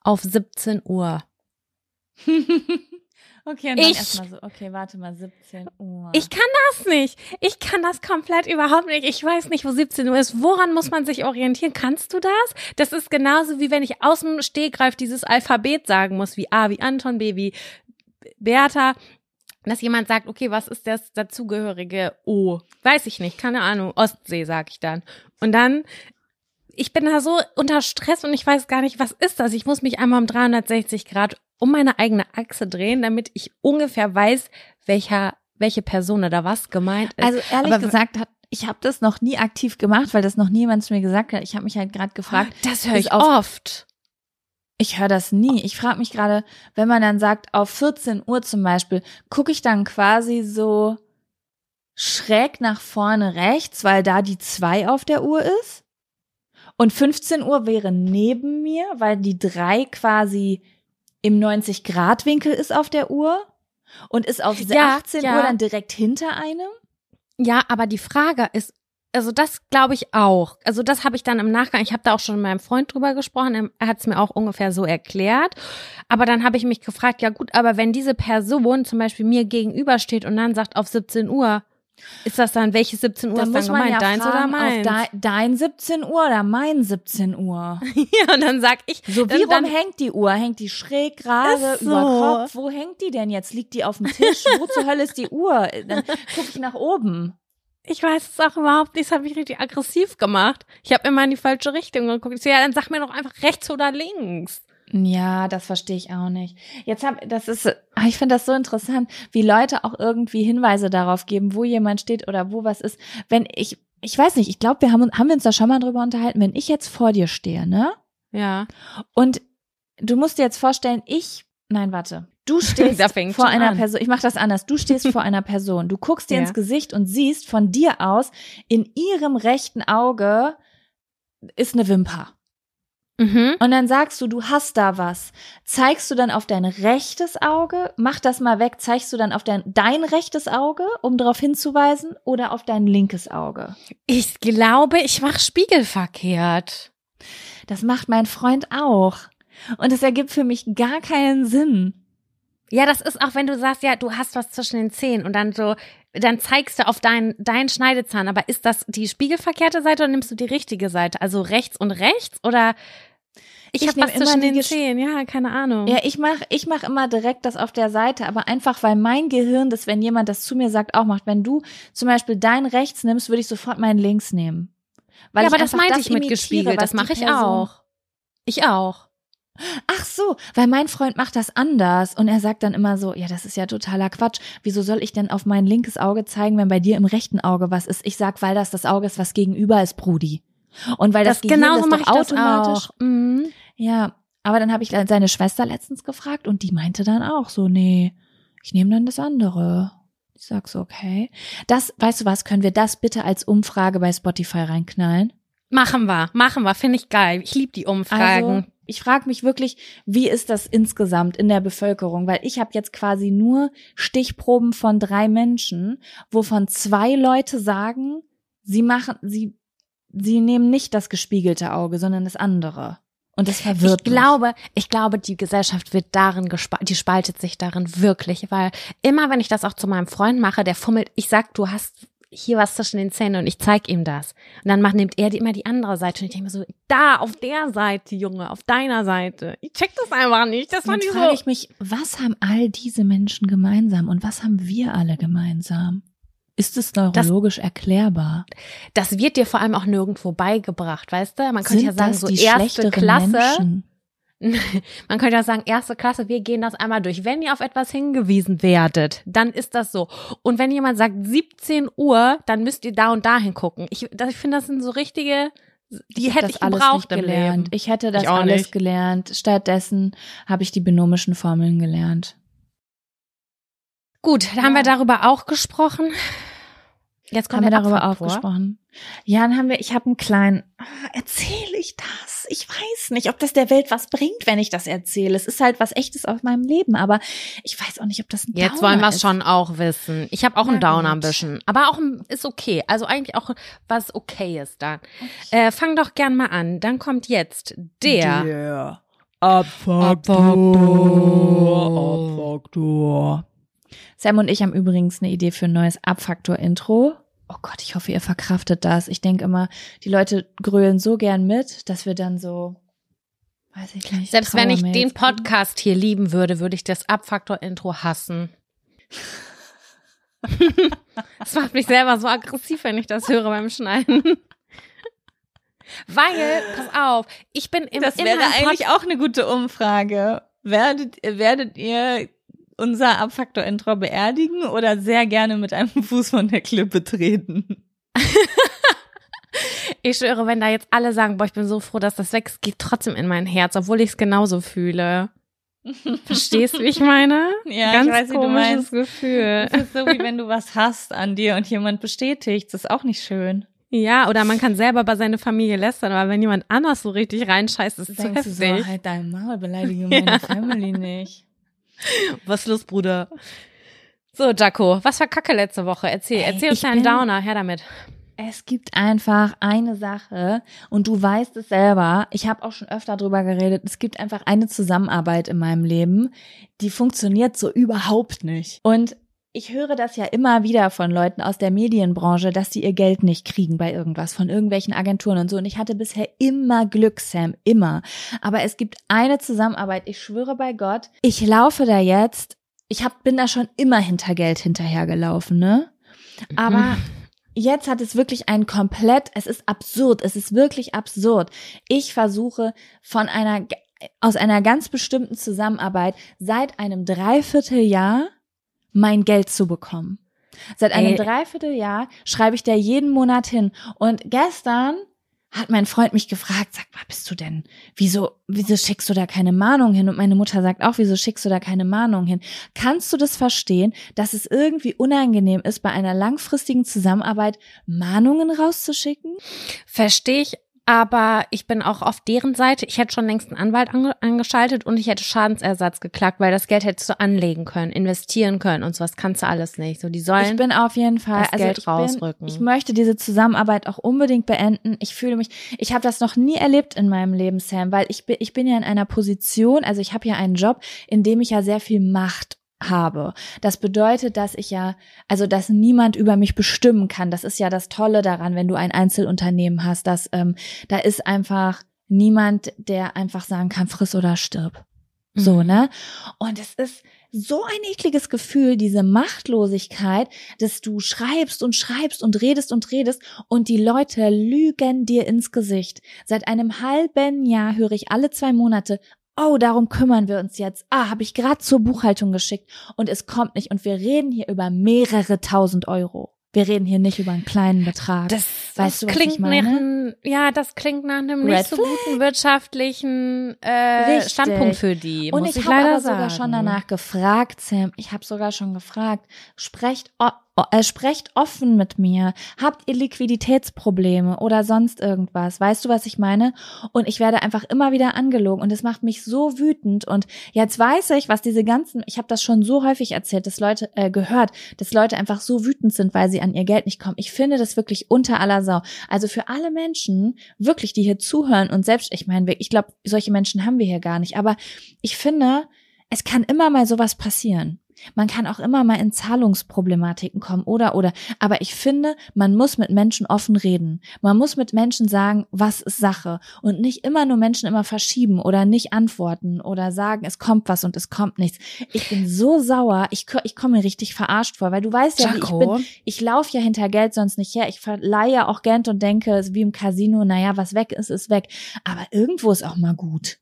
auf 17 Uhr. okay, und dann erstmal so, okay, warte mal, 17 Uhr. Ich kann das nicht. Ich kann das komplett überhaupt nicht. Ich weiß nicht, wo 17 Uhr ist. Woran muss man sich orientieren? Kannst du das? Das ist genauso wie wenn ich aus dem Stegreif dieses Alphabet sagen muss, wie A wie Anton, B wie Bertha. Dass jemand sagt, okay, was ist das dazugehörige O? Weiß ich nicht, keine Ahnung. Ostsee, sag ich dann. Und dann, ich bin da so unter Stress und ich weiß gar nicht, was ist das? Ich muss mich einmal um 360 Grad um meine eigene Achse drehen, damit ich ungefähr weiß, welcher, welche Person oder was gemeint ist. also ehrlich Aber- gesagt, hat, ich habe das noch nie aktiv gemacht, weil das noch nie jemand zu mir gesagt hat. Ich habe mich halt gerade gefragt, das höre ich oft. Ich höre das nie. Ich frage mich gerade, wenn man dann sagt, auf 14 Uhr zum Beispiel, gucke ich dann quasi so schräg nach vorne rechts, weil da die 2 auf der Uhr ist. Und 15 Uhr wäre neben mir, weil die 3 quasi im 90-Grad-Winkel ist auf der Uhr. Und ist auf Ja, 18 ja. Uhr dann direkt hinter einem. Ja, aber die Frage ist, also das glaube ich auch. Also das habe ich dann im Nachgang, ich habe da auch schon mit meinem Freund drüber gesprochen, er hat es mir auch ungefähr so erklärt. Aber dann habe ich mich gefragt, ja gut, aber wenn diese Person zum Beispiel mir gegenübersteht und dann sagt auf 17 Uhr, ist das dann, welches 17 Uhr Dann ist muss dann man gemeint, ja deins oder fragen, meins? auf de dein 17 Uhr oder mein 17 Uhr. ja, und dann sag ich, So, wie dann, rum dann, hängt die Uhr? Hängt die schräg gerade so. über Kopf? Wo hängt die denn jetzt? Liegt die auf dem Tisch? Wo zur Hölle ist die Uhr? Dann gucke ich nach oben. Ich weiß es auch überhaupt nicht, das hat mich richtig aggressiv gemacht. Ich habe immer in die falsche Richtung geguckt. Ich so, ja, dann sag mir doch einfach rechts oder links. Ja, das verstehe ich auch nicht. Jetzt hab, das ist, ah, ich finde das so interessant, wie Leute auch irgendwie Hinweise darauf geben, wo jemand steht oder wo was ist. Wenn ich, ich weiß nicht, ich glaube, wir haben, uns- haben wir uns da schon mal drüber unterhalten, wenn ich jetzt vor dir stehe, ne? Ja. Und du musst dir jetzt vorstellen, ich, nein, warte. Du stehst vor einer an. Person, ich mach das anders. Du stehst vor einer Person. Du guckst dir Ja. ins Gesicht und siehst von dir aus, in ihrem rechten Auge ist eine Wimper. Mhm. Und dann sagst du, du hast da was. Zeigst du dann auf dein rechtes Auge? Mach das mal weg. Zeigst du dann auf dein, dein rechtes Auge, um darauf hinzuweisen, oder auf dein linkes Auge? Ich glaube, ich mach spiegelverkehrt. Das macht mein Freund auch. Und es ergibt für mich gar keinen Sinn. Ja, das ist auch, wenn du sagst, ja, du hast was zwischen den Zähnen und dann so, dann zeigst du auf deinen deinen Schneidezahn, aber ist das die spiegelverkehrte Seite oder nimmst du die richtige Seite? Also rechts und rechts oder ich, Ich habe was immer zwischen den Zähnen, ja, keine Ahnung. Ja, ich mach, ich mach immer direkt das auf der Seite, aber einfach, weil mein Gehirn das, wenn jemand das zu mir sagt, auch macht. Wenn du zum Beispiel dein rechts nimmst, würde ich sofort meinen links nehmen. Weil ja, aber das meinte ich mit gespiegelt, das mache ich auch. Ich auch. Ach so, weil mein Freund macht das anders und er sagt dann immer so, ja, das ist ja totaler Quatsch. Wieso soll ich denn auf mein linkes Auge zeigen, wenn bei dir im rechten Auge was ist? Ich sag, weil das das Auge ist, was gegenüber ist, Brudi. Und weil das, Das, Gehirn genauso das doch das automatisch. auch. Mhm. Ja, aber dann habe ich seine Schwester letztens gefragt und die meinte dann auch so, nee, ich nehme dann das andere. Ich sag so, okay. Das, weißt du was, können wir das bitte als Umfrage bei Spotify reinknallen? Machen wir, machen wir, finde ich geil. Ich liebe die Umfragen. Also, ich frage mich wirklich, wie ist das insgesamt in der Bevölkerung? Weil ich habe jetzt quasi nur Stichproben von drei Menschen, wovon zwei Leute sagen, sie machen, sie, sie nehmen nicht das gespiegelte Auge, sondern das andere. Und das verwirrt ich glaube, ich glaube, die Gesellschaft wird darin gespalten, die spaltet sich darin wirklich, weil immer wenn ich das auch zu meinem Freund mache, der fummelt, ich sag, du hast hier was zwischen den Zähnen und ich zeig ihm das. Und dann macht, nimmt er die, immer die andere Seite und ich denke mir so, da, auf der Seite, Junge, auf deiner Seite. Ich check das einfach nicht. Das Dann fand ich frage so. ich mich, was haben all diese Menschen gemeinsam und was haben wir alle gemeinsam? Ist es neurologisch erklärbar? Das wird dir vor allem auch nirgendwo beigebracht, weißt du? Man könnte Sind ja sagen, das so erste Klasse. Menschen? Man könnte ja sagen, erste Klasse, wir gehen das einmal durch. Wenn ihr auf etwas hingewiesen werdet, dann ist das so. Und wenn jemand sagt 17 Uhr, dann müsst ihr da und da hingucken. Ich, ich finde, das sind so richtige, die hätte ich alles gebraucht gelernt. Ich hätte das Ich auch alles nicht. gelernt. Stattdessen habe ich die binomischen Formeln gelernt. Gut, da haben Ja. wir darüber auch gesprochen. Jetzt kommt haben wir darüber auch Abfalltor. gesprochen? Ja, dann haben wir, ich habe einen kleinen, ah, erzähle ich das? Ich weiß nicht, ob das der Welt was bringt, wenn ich das erzähle. Es ist halt was echtes aus meinem Leben, aber ich weiß auch nicht, ob das ein Jetzt Downer wollen wir es ist. schon auch wissen. Ich habe auch Na einen Downer ein bisschen, aber auch ein, ist okay. Also eigentlich auch was okay ist dann. Äh, fang doch gern mal an. Dann kommt jetzt der. Der Abfaktor. Abfaktor. Sam und ich haben übrigens eine Idee für ein neues Abfaktor-Intro. Oh Gott, ich hoffe, ihr verkraftet das. Ich denke immer, die Leute grölen so gern mit, dass wir dann so, weiß ich nicht. Selbst wenn ich den. Podcast hier lieben würde, würde ich das Abfaktor-Intro hassen. Das macht mich selber so aggressiv, wenn ich das höre beim Schneiden. Weil, pass auf, ich bin im Das wäre meinem Pod- eigentlich auch eine gute Umfrage. Werdet, werdet ihr unser Abfaktor-Intro beerdigen oder sehr gerne mit einem Fuß von der Klippe treten? Ich schwöre, wenn da jetzt alle sagen, boah, ich bin so froh, dass das weg ist, geht trotzdem in mein Herz, obwohl ich es genauso fühle. Verstehst du, wie ich meine? Ja, Ganz ich weiß, wie du komisches meinst. Gefühl. Das ist so, wie wenn du was hast an dir und jemand bestätigt. Das ist auch nicht schön. Ja, oder man kann selber bei seiner Familie lästern, aber wenn jemand anders so richtig reinscheißt, ist es zu Denkst du so, heftig. halt dein Maul, beleidige meine Family nicht. Was ist los, Bruder? So, Jaco, was war Kacke letzte Woche? Erzähl, Ey, erzähl uns deinen Downer, her damit. Es gibt einfach eine Sache und du weißt es selber. Ich habe auch schon öfter drüber geredet. Es gibt einfach eine Zusammenarbeit in meinem Leben, die funktioniert so überhaupt nicht. Und ich höre das ja immer wieder von Leuten aus der Medienbranche, dass sie ihr Geld nicht kriegen bei irgendwas, von irgendwelchen Agenturen und so. Und ich hatte bisher immer Glück, Sam, immer. Aber es gibt eine Zusammenarbeit, ich schwöre bei Gott, ich laufe da jetzt, ich hab, bin da schon immer hinter Geld hinterhergelaufen, ne? Aber jetzt hat es wirklich ein komplett, es ist absurd, es ist wirklich absurd. Ich versuche von einer, aus einer ganz bestimmten Zusammenarbeit seit einem Dreivierteljahr mein Geld zu bekommen. Seit einem Ey. Dreivierteljahr schreibe ich da jeden Monat hin. Und gestern hat mein Freund mich gefragt, sag mal, bist du denn, wieso, wieso schickst du da keine Mahnung hin? Und meine Mutter sagt auch, wieso schickst du da keine Mahnung hin? Kannst du das verstehen, dass es irgendwie unangenehm ist, bei einer langfristigen Zusammenarbeit Mahnungen rauszuschicken? Verstehe ich, aber ich bin auch auf deren Seite. Ich hätte schon längst einen Anwalt ange angeschaltet und ich hätte Schadensersatz geklagt, weil das Geld hättest du anlegen können, investieren können und sowas kannst du alles nicht. So, die sollen. Ich bin auf jeden Fall, das also Geld ich, bin, rausrücken. ich möchte diese Zusammenarbeit auch unbedingt beenden. Ich fühle mich, ich habe das noch nie erlebt in meinem Leben, Sam, weil ich bin, ich bin ja in einer Position, also ich habe ja einen Job, in dem ich ja sehr viel Macht habe. Das bedeutet, dass ich ja, also dass niemand über mich bestimmen kann. Das ist ja das Tolle daran, wenn du ein Einzelunternehmen hast, dass ähm, da ist einfach niemand, der einfach sagen kann, friss oder stirb. So, Mhm. ne? Und es ist so ein ekliges Gefühl, diese Machtlosigkeit, dass du schreibst und schreibst und redest und redest und die Leute lügen dir ins Gesicht. Seit einem halben Jahr höre ich alle zwei Monate, oh, darum kümmern wir uns jetzt. Ah, habe ich gerade zur Buchhaltung geschickt und es kommt nicht und wir reden hier über mehrere tausend Euro. Wir reden hier nicht über einen kleinen Betrag. Das, Weißt du, was klingt nach einem, ja, das klingt nach einem Red nicht so guten wirtschaftlichen äh, Richtig. Standpunkt für die. Und ich, ich, habe sogar schon danach gefragt, Sam. Ich habe sogar schon gefragt, sprecht, äh, sprecht offen mit mir. Habt ihr Liquiditätsprobleme oder sonst irgendwas? Weißt du, was ich meine? Und ich werde einfach immer wieder angelogen und es macht mich so wütend. Und jetzt weiß ich, was diese ganzen, ich habe das schon so häufig erzählt, dass Leute äh, gehört, dass Leute einfach so wütend sind, weil sie an ihr Geld nicht kommen. Ich finde das wirklich unter aller Sau. Also für alle Menschen, wirklich, die hier zuhören und selbst, ich meine, ich glaube, solche Menschen haben wir hier gar nicht, aber ich finde, es kann immer mal sowas passieren. Man kann auch immer mal in Zahlungsproblematiken kommen oder oder. Aber ich finde, man muss mit Menschen offen reden. Man muss mit Menschen sagen, was ist Sache und nicht immer nur Menschen immer verschieben oder nicht antworten oder sagen, es kommt was und es kommt nichts. Ich bin so sauer. Ich, ich komme mir richtig verarscht vor, weil du weißt ja, wie ich bin. Ich laufe ja hinter Geld sonst nicht her. Ich verleihe ja auch Geld und denke, es ist wie im Casino, naja, was weg ist, ist weg. Aber irgendwo ist auch mal gut.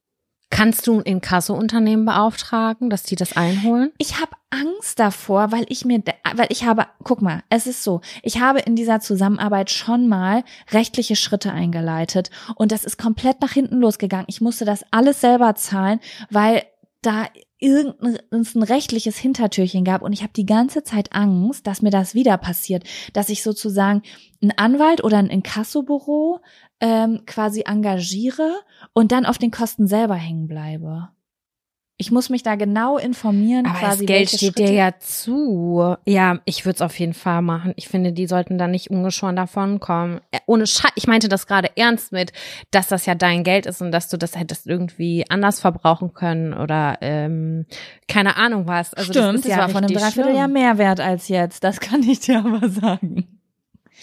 Kannst du ein Inkasso-Unternehmen beauftragen, dass die das einholen? Ich habe Angst davor, weil ich mir, weil ich habe, guck mal, es ist so, ich habe in dieser Zusammenarbeit schon mal rechtliche Schritte eingeleitet und das ist komplett nach hinten losgegangen. Ich musste das alles selber zahlen, weil da irgendein es ein rechtliches Hintertürchen gab und ich habe die ganze Zeit Angst, dass mir das wieder passiert, dass ich sozusagen einen Anwalt oder ein Inkassobüro ähm, quasi engagiere und dann auf den Kosten selber hängen bleibe. Ich muss mich da genau informieren, Aber quasi das Geld steht Schritte- dir ja zu. Ja, ich würde es auf jeden Fall machen. Ich finde, die sollten da nicht ungeschoren davon kommen. Äh, Ohne Scheiß. Ich meinte das gerade ernst mit, dass das ja dein Geld ist und dass du das hättest irgendwie anders verbrauchen können oder ähm, keine Ahnung was. Also Stimmt, das ist ja war vor einem Dreivierteljahr mehr wert als jetzt. Das kann ich dir aber sagen.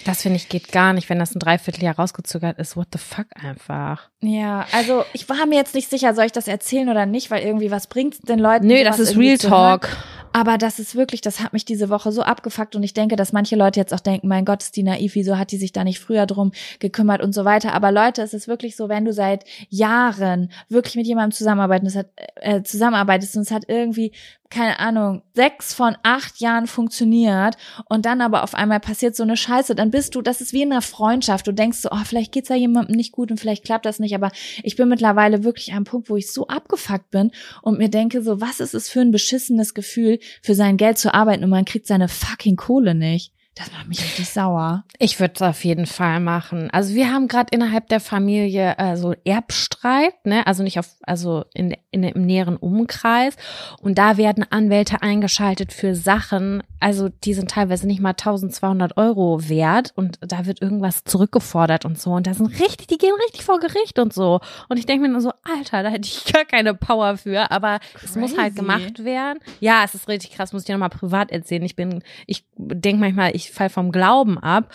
Das finde ich geht gar nicht, wenn das ein Dreivierteljahr rausgezögert ist. What the fuck einfach. Ja, also ich war mir jetzt nicht sicher, soll ich das erzählen oder nicht, weil irgendwie was bringt's den Leuten? Nö, das ist Real? Talk. Aber das ist wirklich, das hat mich diese Woche so abgefuckt und ich denke, dass manche Leute jetzt auch denken, mein Gott, ist die naiv, wieso hat die sich da nicht früher drum gekümmert und so weiter. Aber Leute, es ist wirklich so, wenn du seit Jahren wirklich mit jemandem hat, äh, zusammenarbeitest und es hat irgendwie, keine Ahnung, sechs von acht Jahren funktioniert und dann aber auf einmal passiert so eine Scheiße, dann bist du, das ist wie in einer Freundschaft. Du denkst so, oh, vielleicht geht's ja jemandem nicht gut und vielleicht klappt das nicht, aber ich bin mittlerweile wirklich am Punkt, wo ich so abgefuckt bin und mir denke so, was ist es für ein beschissenes Gefühl, für sein Geld zu arbeiten und man kriegt seine fucking Kohle nicht. Das macht mich richtig sauer. Ich würde es auf jeden Fall machen. Also wir haben gerade innerhalb der Familie äh, so Erbstreit, ne? Also nicht auf, also in, in im näheren Umkreis. Und da werden Anwälte eingeschaltet für Sachen, also die sind teilweise nicht mal 1200 Euro wert und da wird irgendwas zurückgefordert und so. Und da sind richtig, die gehen richtig vor Gericht und so. Und ich denke mir nur so, Alter, da hätte ich gar keine Power für, aber es muss halt Crazy. gemacht werden. Ja, es ist richtig krass, muss ich dir nochmal privat erzählen. Ich bin, ich denke manchmal, ich fall vom Glauben ab.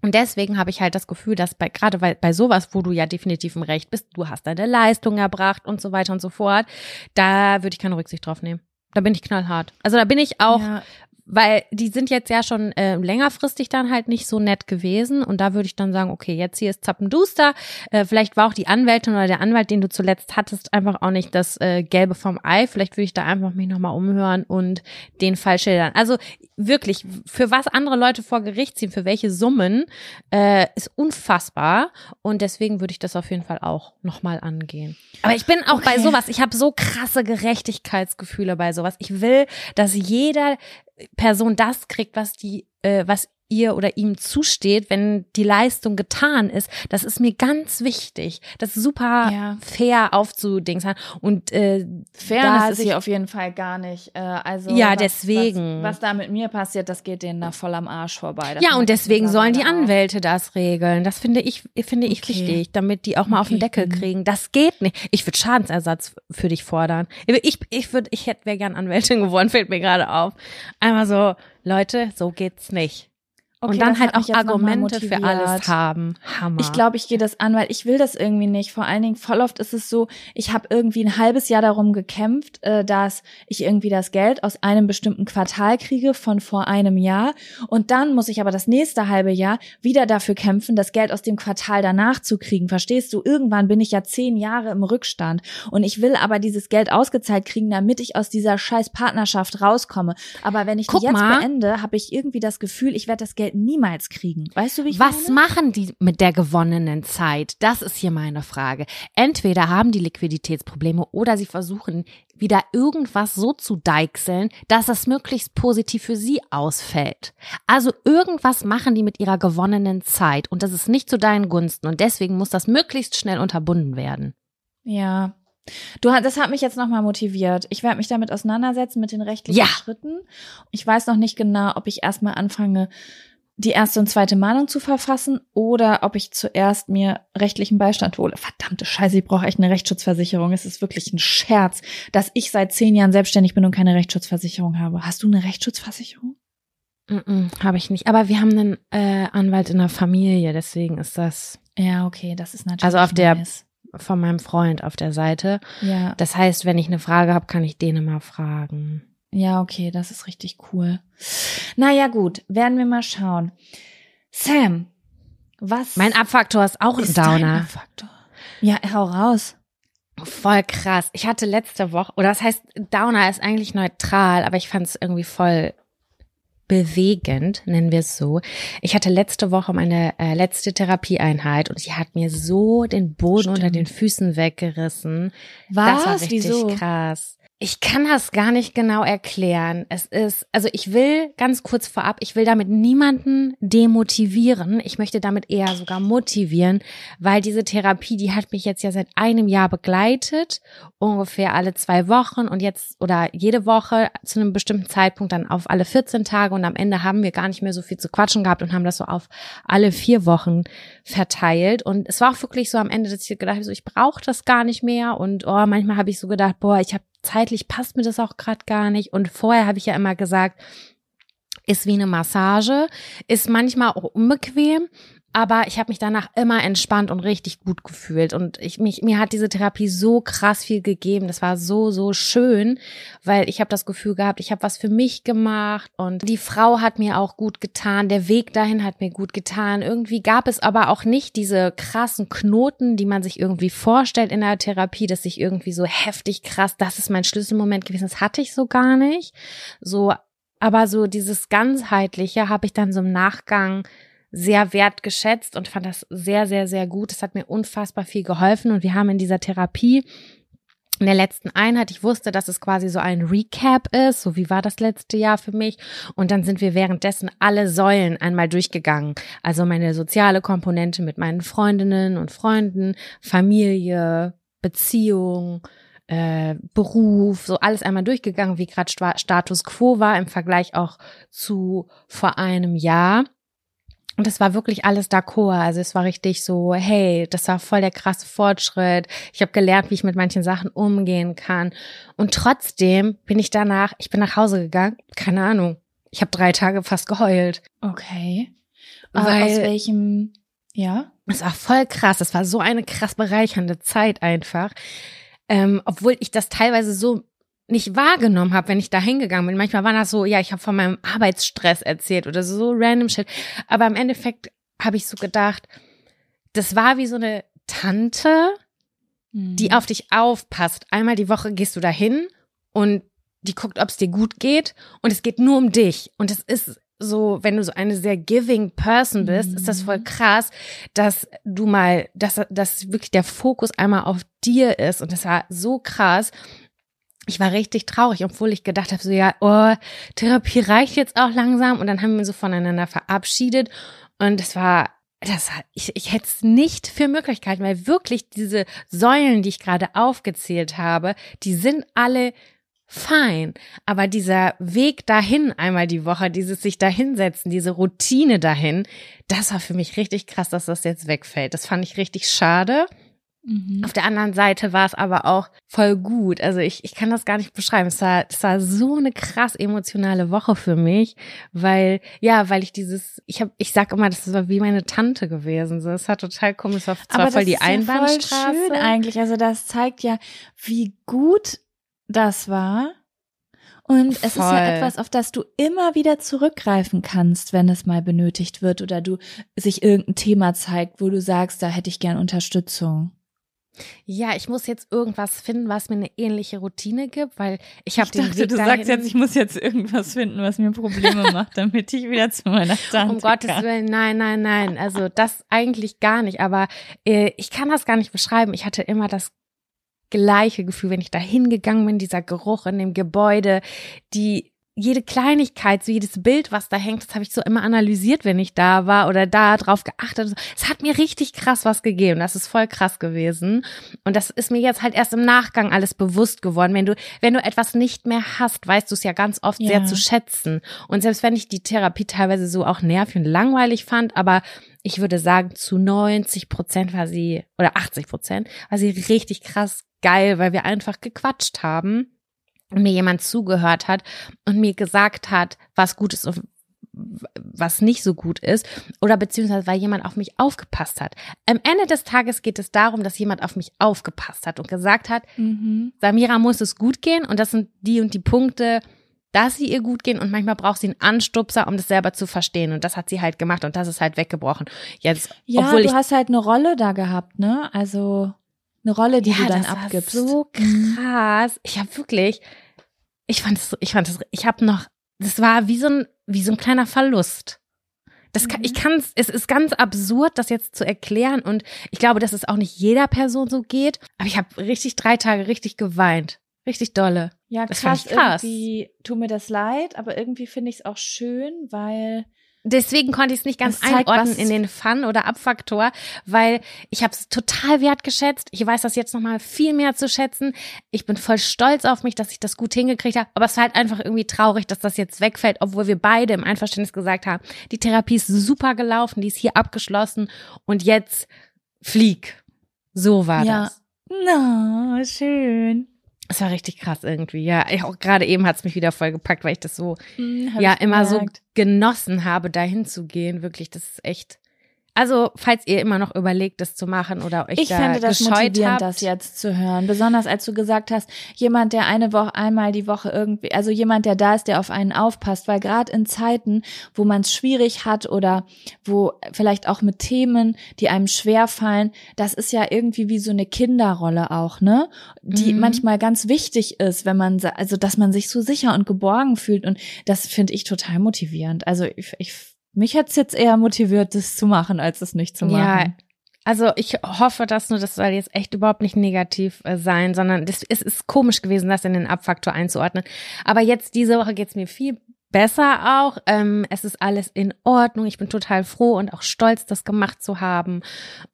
Und deswegen habe ich halt das Gefühl, dass bei gerade bei, bei sowas, wo du ja definitiv im Recht bist, du hast deine Leistung erbracht und so weiter und so fort, da würde ich keine Rücksicht drauf nehmen. Da bin ich knallhart. Also da bin ich auch, Ja, weil die sind jetzt ja schon äh, längerfristig dann halt nicht so nett gewesen und da würde ich dann sagen, okay, jetzt hier ist Zappenduster. Äh, vielleicht war auch die Anwältin oder der Anwalt, den du zuletzt hattest, einfach auch nicht das äh, Gelbe vom Ei. Vielleicht würde ich da einfach mich nochmal umhören und den Fall schildern. Also wirklich, für was andere Leute vor Gericht ziehen, für welche Summen, äh, ist unfassbar und deswegen würde ich das auf jeden Fall auch nochmal angehen. Aber ich bin auch bei Okay. sowas, ich habe so krasse Gerechtigkeitsgefühle bei sowas. Ich will, dass jeder Person das kriegt, was die, äh, was ihr oder ihm zusteht, wenn die Leistung getan ist. Das ist mir ganz wichtig. Das ist super Ja. fair aufzudingsen. Und äh, Fairness ist hier auf jeden Fall gar nicht. Äh, also Ja, was, deswegen. Was, was da mit mir passiert, das geht denen da voll am Arsch vorbei. Das ja, und deswegen sollen die mittlerweile auch. Anwälte das regeln. Das finde ich, finde ich Okay. wichtig, damit die auch mal auf den Okay, Deckel mhm. kriegen. Das geht nicht. Ich würde Schadensersatz für dich fordern. Ich, ich würde, ich hätte, wäre gern Anwältin geworden, fällt mir gerade auf. Einmal so, Leute, so geht's nicht. Okay, und dann halt auch Argumente für alles haben. Hammer. Ich glaube, ich gehe das an, weil ich will das irgendwie nicht. Vor allen Dingen, voll oft ist es so, ich habe irgendwie ein halbes Jahr darum gekämpft, äh, dass ich irgendwie das Geld aus einem bestimmten Quartal kriege von vor einem Jahr. Und dann muss ich aber das nächste halbe Jahr wieder dafür kämpfen, das Geld aus dem Quartal danach zu kriegen. Verstehst du? Irgendwann bin ich ja zehn Jahre im Rückstand. Und ich will aber dieses Geld ausgezahlt kriegen, damit ich aus dieser scheiß Partnerschaft rauskomme. Aber wenn ich Guck die jetzt mal. beende, habe ich irgendwie das Gefühl, ich werde das Geld niemals kriegen. Weißt du, wie ich Was meine? machen die mit der gewonnenen Zeit? Das ist hier meine Frage. Entweder haben die Liquiditätsprobleme oder sie versuchen wieder irgendwas so zu deichseln, dass es möglichst positiv für sie ausfällt. Also irgendwas machen die mit ihrer gewonnenen Zeit und das ist nicht zu deinen Gunsten und deswegen muss das möglichst schnell unterbunden werden. Ja. Du, das hat mich jetzt nochmal motiviert. Ich werde mich damit auseinandersetzen mit den rechtlichen Ja. Schritten. Ich weiß noch nicht genau, ob ich erstmal anfange, die erste und zweite Mahnung zu verfassen oder ob ich zuerst mir rechtlichen Beistand hole. Verdammte Scheiße, ich brauche echt eine Rechtsschutzversicherung. Es ist wirklich ein Scherz, dass ich seit zehn Jahren selbstständig bin und keine Rechtsschutzversicherung habe. Hast du eine Rechtsschutzversicherung? Mm Habe ich nicht. Aber wir haben einen äh, Anwalt in der Familie, deswegen ist das Ja, okay, das ist natürlich. Also auf der- nice. von meinem Freund auf der Seite. Ja, Das heißt, wenn ich eine Frage habe, kann ich den immer fragen. Ja, okay, das ist richtig cool. Naja, gut, werden wir mal schauen. Sam, was Mein Abfaktor ist auch ein ist dein Downer. Faktor? Ja, hau raus. Voll krass. Ich hatte letzte Woche, oder das heißt, Downer ist eigentlich neutral, aber ich fand es irgendwie voll bewegend, nennen wir es so. Ich hatte letzte Woche meine äh, letzte Therapieeinheit und sie hat mir so den Boden Stimmt. unter den Füßen weggerissen. Was? Das war richtig Wieso? krass. Ich kann das gar nicht genau erklären. Es ist, also ich will ganz kurz vorab, ich will damit niemanden demotivieren. Ich möchte damit eher sogar motivieren, weil diese Therapie, die hat mich jetzt ja seit einem Jahr begleitet, ungefähr alle zwei Wochen und jetzt oder jede Woche zu einem bestimmten Zeitpunkt dann auf alle 14 Tage und am Ende haben wir gar nicht mehr so viel zu quatschen gehabt und haben das so auf alle vier Wochen verteilt und es war auch wirklich so am Ende, dass ich gedacht habe, so ich brauche das gar nicht mehr und oh, manchmal habe ich so gedacht, boah, ich habe zeitlich passt mir das auch gerade gar nicht. Und vorher habe ich ja immer gesagt, ist wie eine Massage, ist manchmal auch unbequem, aber ich habe mich danach immer entspannt und richtig gut gefühlt. Und ich mich mir hat diese Therapie so krass viel gegeben, das war so so schön, weil ich habe das Gefühl gehabt, ich habe was für mich gemacht. Und die Frau hat mir auch gut getan, der Weg dahin hat mir gut getan. Irgendwie gab es aber auch nicht diese krassen Knoten, die man sich irgendwie vorstellt in der Therapie, dass ich irgendwie so heftig krass, das ist mein Schlüsselmoment gewesen, das hatte ich so gar nicht. So aber so dieses ganzheitliche habe ich dann so im Nachgang sehr wertgeschätzt und fand das sehr, sehr, sehr gut. Es hat mir unfassbar viel geholfen und wir haben in dieser Therapie in der letzten Einheit, ich wusste, dass es quasi so ein Recap ist, so wie war das letzte Jahr für mich. Und dann sind wir währenddessen alle Säulen einmal durchgegangen. Also meine soziale Komponente mit meinen Freundinnen und Freunden, Familie, Beziehung, äh, Beruf, so alles einmal durchgegangen, wie gerade Status quo war im Vergleich auch zu vor einem Jahr. Und es war wirklich alles d'accord. Also es war richtig so, hey, das war voll der krasse Fortschritt. Ich habe gelernt, wie ich mit manchen Sachen umgehen kann. Und trotzdem bin ich danach, ich bin nach Hause gegangen, keine Ahnung. Ich habe drei Tage fast geheult. Okay. Aber Weil- aus welchem, ja? Es war voll krass. Es war so eine krass bereichernde Zeit einfach. Ähm, obwohl ich das teilweise so nicht wahrgenommen habe, wenn ich da hingegangen bin. Manchmal war das so, ja, ich habe von meinem Arbeitsstress erzählt oder so, so random shit. Aber im Endeffekt habe ich so gedacht, das war wie so eine Tante, die auf dich aufpasst. Einmal die Woche gehst du dahin und die guckt, ob es dir gut geht und es geht nur um dich. Und es ist so, wenn du so eine sehr giving Person bist, ist das voll krass, dass du mal, dass, dass wirklich der Fokus einmal auf dir ist. Und das war so krass. Ich war richtig traurig, obwohl ich gedacht habe, so ja, oh, Therapie reicht jetzt auch langsam. Und dann haben wir so voneinander verabschiedet. Und es war, das ich, ich hätte es nicht für Möglichkeiten, weil wirklich diese Säulen, die ich gerade aufgezählt habe, die sind alle fein. Aber dieser Weg dahin einmal die Woche, dieses sich dahinsetzen, diese Routine dahin, das war für mich richtig krass, dass das jetzt wegfällt. Das fand ich richtig schade. Mhm. Auf der anderen Seite war es aber auch voll gut. Also ich, ich kann das gar nicht beschreiben. Es war, es war so eine krass emotionale Woche für mich, weil, ja, weil ich dieses, ich habe, ich sag immer, das war wie meine Tante gewesen. So, es war total komisch. Es war zwar aber voll die Einbahnstraße. Ja voll schön eigentlich. Also das zeigt ja, wie gut das war. Und es Voll. ist ja etwas, auf das du immer wieder zurückgreifen kannst, wenn es mal benötigt wird oder du sich irgendein Thema zeigt, wo du sagst, da hätte ich gern Unterstützung. Ja, ich muss jetzt irgendwas finden, was mir eine ähnliche Routine gibt, weil ich habe den dachte, Weg du dahin, sagst jetzt, ich muss jetzt irgendwas finden, was mir Probleme macht, damit ich wieder zu meiner Tante um Gottes kann. Willen, nein, nein, nein. Also das eigentlich gar nicht. Aber äh, ich kann das gar nicht beschreiben. Ich hatte immer das gleiche Gefühl, wenn ich da hingegangen bin, dieser Geruch in dem Gebäude, die jede Kleinigkeit, so jedes Bild, was da hängt, das habe ich so immer analysiert, wenn ich da war oder da drauf geachtet. Es hat mir richtig krass was gegeben. Das ist voll krass gewesen. Und das ist mir jetzt halt erst im Nachgang alles bewusst geworden. Wenn du, wenn du etwas nicht mehr hast, weißt du es ja ganz oft Ja. sehr zu schätzen. Und selbst wenn ich die Therapie teilweise so auch nervig und langweilig fand, aber ich würde sagen, zu 90 Prozent war sie, oder 80 Prozent, war sie richtig krass geil, weil wir einfach gequatscht haben und mir jemand zugehört hat und mir gesagt hat, was gut ist und was nicht so gut ist oder beziehungsweise weil jemand auf mich aufgepasst hat. Am Ende des Tages geht es darum, dass jemand auf mich aufgepasst hat und gesagt hat, Mhm. Samira muss es gut gehen und das sind die und die Punkte, dass sie ihr gut gehen und manchmal braucht sie einen Anstupser, um das selber zu verstehen und das hat sie halt gemacht und das ist halt weggebrochen. Jetzt, Ja, obwohl du ich hast halt eine Rolle da gehabt, ne? Also eine Rolle, die ja, du dann das abgibst. War so Mhm. krass. Ich habe wirklich, ich fand es, ich fand es, ich habe noch, das war wie so ein, wie so ein kleiner Verlust. Das kann, Mhm. ich kann es ist ganz absurd, das jetzt zu erklären und ich glaube, dass es auch nicht jeder Person so geht. Aber ich habe richtig drei Tage richtig geweint, richtig dolle. Ja, krass, ich krass. irgendwie tut mir das leid, aber irgendwie finde ich es auch schön, weil Deswegen konnte ich es nicht ganz Das einordnen in den Fun- oder Abfaktor, weil ich habe es total wertgeschätzt. Ich weiß das jetzt nochmal viel mehr zu schätzen. Ich bin voll stolz auf mich, dass ich das gut hingekriegt habe. Aber es war halt einfach irgendwie traurig, dass das jetzt wegfällt, obwohl wir beide im Einverständnis gesagt haben, die Therapie ist super gelaufen, die ist hier abgeschlossen und jetzt flieg. So war Ja. das. na, schön. Es war richtig krass irgendwie. Ja, ich auch gerade eben hat's mich wieder voll gepackt, weil ich das so hab ja ich immer so gemerkt. genossen habe, dahin zu gehen. Wirklich, das ist echt. Also, falls ihr immer noch überlegt, das zu machen oder euch Ich da fände das gescheut motivierend, habt, das jetzt zu hören. Besonders als du gesagt hast, jemand, der eine Woche, einmal die Woche irgendwie, also jemand, der da ist, der auf einen aufpasst, weil gerade in Zeiten, wo man es schwierig hat oder wo vielleicht auch mit Themen, die einem schwer fallen, das ist ja irgendwie wie so eine Kinderrolle auch, ne? Die Mhm. manchmal ganz wichtig ist, wenn man, also dass man sich so sicher und geborgen fühlt und das finde ich total motivierend. Also ich, ich mich hat's jetzt eher motiviert, das zu machen, als es nicht zu machen. Ja, Also ich hoffe das nur, das soll jetzt echt überhaupt nicht negativ äh, sein, sondern das, es ist komisch gewesen, das in den Abfaktor einzuordnen. Aber jetzt diese Woche geht's mir viel besser auch. Ähm, es ist alles in Ordnung. Ich bin total froh und auch stolz, das gemacht zu haben.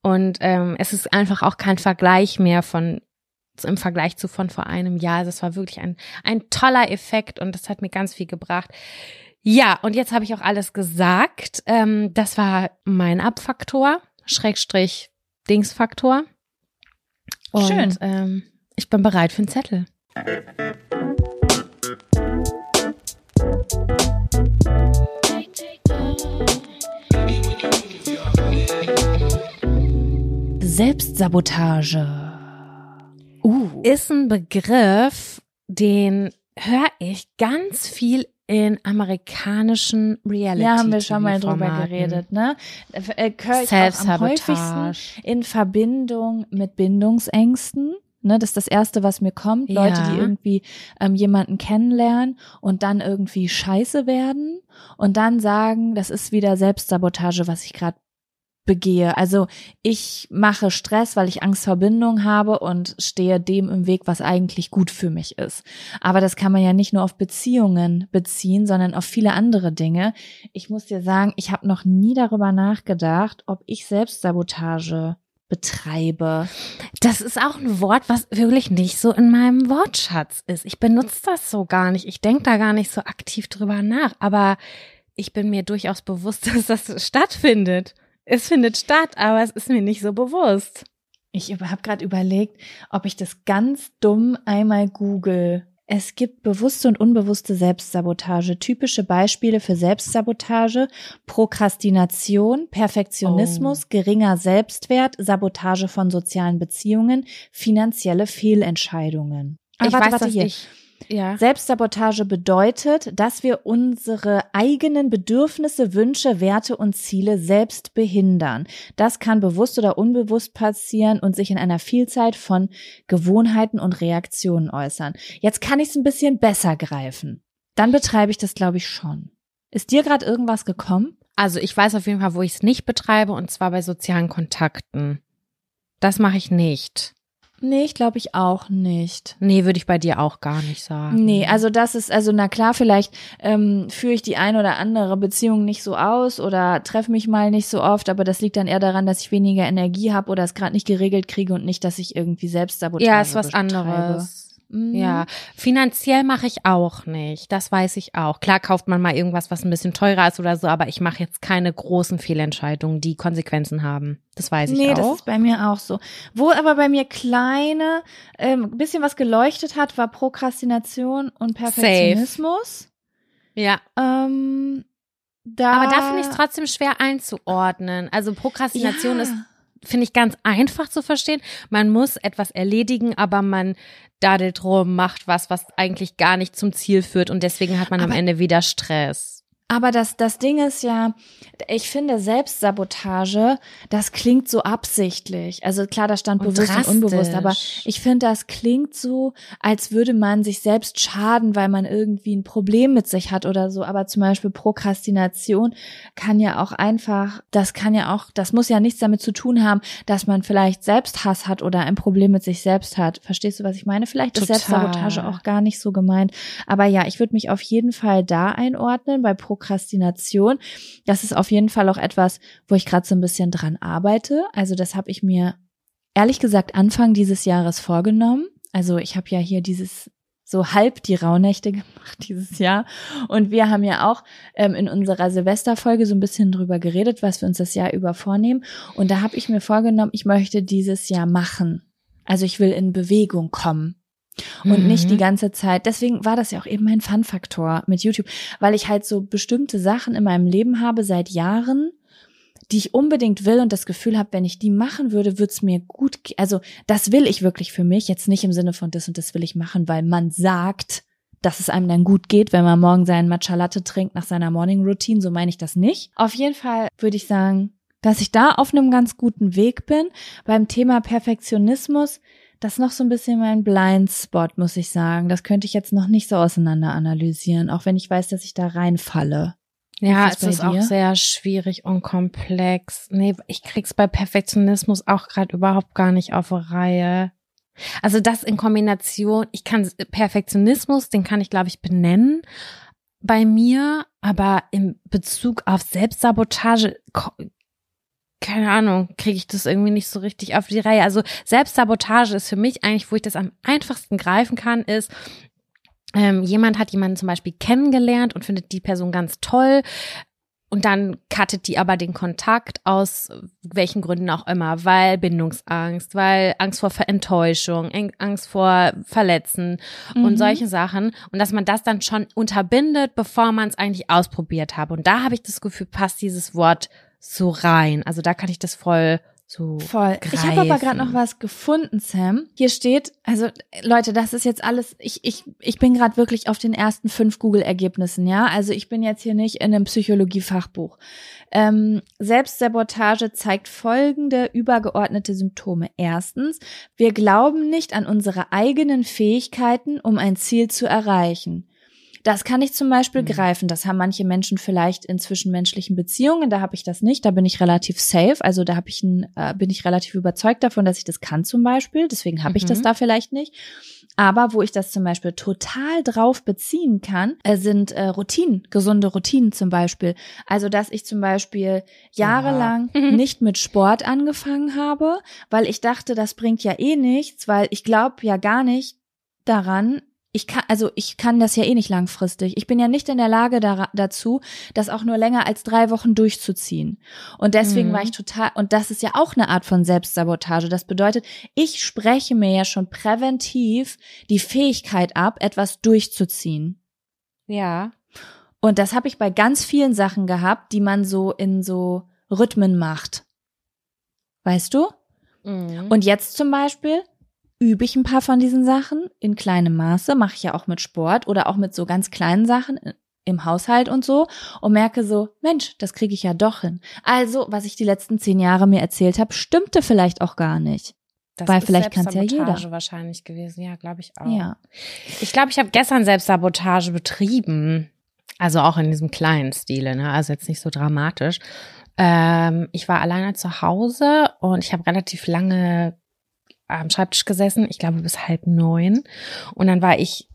Und ähm, es ist einfach auch kein Vergleich mehr von im Vergleich zu von vor einem Jahr. Also es war wirklich ein, ein toller Effekt und das hat mir ganz viel gebracht. Ja, und jetzt habe ich auch alles gesagt. Ähm, das war mein Abfaktor, Schrägstrich Dingsfaktor. Und, Schön. Ähm, ich bin bereit für einen Zettel. Selbstsabotage. Uh. Ist ein Begriff, den höre ich ganz viel in amerikanischen Reality. Ja, haben wir schon mal drüber geredet, ne? Äh, am häufigsten Selbstsabotage. in Verbindung mit Bindungsängsten. Ne, das ist das Erste, was mir kommt. Leute, Ja. die irgendwie ähm, jemanden kennenlernen und dann irgendwie scheiße werden und dann sagen, das ist wieder Selbstsabotage, was ich gerade begehe. Also ich mache Stress, weil ich Angst vor Bindung habe und stehe dem im Weg, was eigentlich gut für mich ist. Aber das kann man ja nicht nur auf Beziehungen beziehen, sondern auf viele andere Dinge. Ich muss dir sagen, ich habe noch nie darüber nachgedacht, ob ich Selbstsabotage betreibe. Das ist auch ein Wort, was wirklich nicht so in meinem Wortschatz ist. Ich benutze das so gar nicht. Ich denke da gar nicht so aktiv drüber nach. Aber ich bin mir durchaus bewusst, dass das stattfindet es findet statt, aber es ist mir nicht so bewusst. Ich habe gerade überlegt, ob ich das ganz dumm einmal google. Es gibt bewusste und unbewusste Selbstsabotage. Typische Beispiele für Selbstsabotage, Prokrastination, Perfektionismus, oh. geringer Selbstwert, Sabotage von sozialen Beziehungen, finanzielle Fehlentscheidungen. ich warte, weiß, warte, hier. Ich ja. Selbstsabotage bedeutet, dass wir unsere eigenen Bedürfnisse, Wünsche, Werte und Ziele selbst behindern. Das kann bewusst oder unbewusst passieren und sich in einer Vielzahl von Gewohnheiten und Reaktionen äußern. Jetzt kann ich es ein bisschen besser greifen. Dann betreibe ich das, glaube ich, schon. Ist dir gerade irgendwas gekommen? Also ich weiß auf jeden Fall, wo ich es nicht betreibe, und zwar bei sozialen Kontakten. Das mache ich nicht. Nee, ich glaube ich auch nicht. Nee, würde ich bei dir auch gar nicht sagen. Nee, also das ist, also na klar, vielleicht ähm, führe ich die ein oder andere Beziehung nicht so aus oder treffe mich mal nicht so oft, aber das liegt dann eher daran, dass ich weniger Energie habe oder es gerade nicht geregelt kriege und nicht, dass ich irgendwie selbst sabotiere. Ja, ist was betreibe. anderes. Mhm. Ja, finanziell mache ich auch nicht. Das weiß ich auch. Klar kauft man mal irgendwas, was ein bisschen teurer ist oder so, aber ich mache jetzt keine großen Fehlentscheidungen, die Konsequenzen haben. Das weiß ich nee, auch. Nee, das ist bei mir auch so. Wo aber bei mir kleine, ähm, bisschen was geleuchtet hat, war Prokrastination und Perfektionismus. Safe. Ja. Ähm, da aber da finde ich es trotzdem schwer einzuordnen. Also Prokrastination ja. ist finde ich ganz einfach zu verstehen. Man muss etwas erledigen, aber man dadelt rum, macht was, was eigentlich gar nicht zum Ziel führt und deswegen hat man aber am Ende wieder Stress. Aber das, das Ding ist ja, ich finde Selbstsabotage, das klingt so absichtlich. Also klar, da stand und bewusst drastisch. und unbewusst, aber ich finde, das klingt so, als würde man sich selbst schaden, weil man irgendwie ein Problem mit sich hat oder so. Aber zum Beispiel Prokrastination kann ja auch einfach, das kann ja auch, das muss ja nichts damit zu tun haben, dass man vielleicht Selbsthass hat oder ein Problem mit sich selbst hat. Verstehst du, was ich meine? Vielleicht Total. ist Selbstsabotage auch gar nicht so gemeint. Aber ja, ich würde mich auf jeden Fall da einordnen bei Prokrastination Prokrastination. Das ist auf jeden Fall auch etwas, wo ich gerade so ein bisschen dran arbeite. Also das habe ich mir ehrlich gesagt Anfang dieses Jahres vorgenommen. Also ich habe ja hier dieses so halb die Rauhnächte gemacht dieses Jahr. Und wir haben ja auch ähm, in unserer Silvesterfolge so ein bisschen drüber geredet, was wir uns das Jahr über vornehmen. Und da habe ich mir vorgenommen, ich möchte dieses Jahr machen. Also ich will in Bewegung kommen und mhm. nicht die ganze Zeit. Deswegen war das ja auch eben mein Fun-Faktor mit YouTube, weil ich halt so bestimmte Sachen in meinem Leben habe seit Jahren, die ich unbedingt will und das Gefühl habe, wenn ich die machen würde, würde es mir gut, also das will ich wirklich für mich, jetzt nicht im Sinne von das und das will ich machen, weil man sagt, dass es einem dann gut geht, wenn man morgen seinen Matcha Latte trinkt nach seiner Morning Routine, so meine ich das nicht. Auf jeden Fall würde ich sagen, dass ich da auf einem ganz guten Weg bin. Beim Thema Perfektionismus das ist noch so ein bisschen mein Blindspot, muss ich sagen. Das könnte ich jetzt noch nicht so auseinander analysieren, auch wenn ich weiß, dass ich da reinfalle. Ja, ist es ist auch sehr schwierig und komplex. Nee, ich krieg's bei Perfektionismus auch gerade überhaupt gar nicht auf Reihe. Also das in Kombination, ich kann Perfektionismus, den kann ich glaube ich benennen bei mir, aber im Bezug auf Selbstsabotage keine Ahnung, kriege ich das irgendwie nicht so richtig auf die Reihe. Also Selbstsabotage ist für mich eigentlich, wo ich das am einfachsten greifen kann, ist, ähm, jemand hat jemanden zum Beispiel kennengelernt und findet die Person ganz toll. Und dann cuttet die aber den Kontakt aus welchen Gründen auch immer, weil Bindungsangst, weil Angst vor Enttäuschung, Angst vor Verletzen mhm. und solche Sachen. Und dass man das dann schon unterbindet, bevor man es eigentlich ausprobiert hat. Und da habe ich das Gefühl, passt dieses Wort so rein. Also da kann ich das voll so voll. Greifen. Ich habe aber gerade noch was gefunden, Sam. Hier steht, also Leute, das ist jetzt alles. Ich ich ich bin gerade wirklich auf den ersten fünf Google-Ergebnissen, ja. Also ich bin jetzt hier nicht in einem Psychologie-Fachbuch. Ähm, Selbstsabotage zeigt folgende übergeordnete Symptome. Erstens, wir glauben nicht an unsere eigenen Fähigkeiten, um ein Ziel zu erreichen. Das kann ich zum Beispiel Mhm. greifen. Das haben manche Menschen vielleicht in zwischenmenschlichen Beziehungen. Da habe ich das nicht. Da bin ich relativ safe. Also da habe ich ein, äh, bin ich relativ überzeugt davon, dass ich das kann zum Beispiel. Deswegen habe ich das Mhm. da vielleicht nicht. Aber wo ich das zum Beispiel total drauf beziehen kann, äh, sind äh, Routinen, gesunde Routinen zum Beispiel. Also dass ich zum Beispiel jahrelang Mhm. nicht mit Sport angefangen habe, weil ich dachte, das bringt ja eh nichts, weil ich glaube ja gar nicht daran, ich kann, also ich kann das ja eh nicht langfristig. Ich bin ja nicht in der Lage da, dazu, das auch nur länger als drei Wochen durchzuziehen. Und deswegen Mhm. war ich total, und das ist ja auch eine Art von Selbstsabotage. Das bedeutet, ich spreche mir ja schon präventiv die Fähigkeit ab, etwas durchzuziehen. Ja. Und das habe ich bei ganz vielen Sachen gehabt, die man so in so Rhythmen macht. Weißt du? Mhm. Und jetzt zum Beispiel übe ich ein paar von diesen Sachen in kleinem Maße, mache ich ja auch mit Sport oder auch mit so ganz kleinen Sachen im Haushalt und so und merke so, Mensch, das kriege ich ja doch hin. Also, was ich die letzten zehn Jahre mir erzählt habe, stimmte vielleicht auch gar nicht. Das weil ist vielleicht kann's ja Selbstsabotage jeder. wahrscheinlich gewesen. Ja, glaube ich auch. Ja. Ich glaube, ich habe gestern Selbstsabotage betrieben. Also auch in diesem kleinen Stile, ne? Also jetzt nicht so dramatisch. Ähm, ich war alleine zu Hause und ich habe relativ lange am Schreibtisch gesessen, ich glaube bis halb neun. Und dann war ich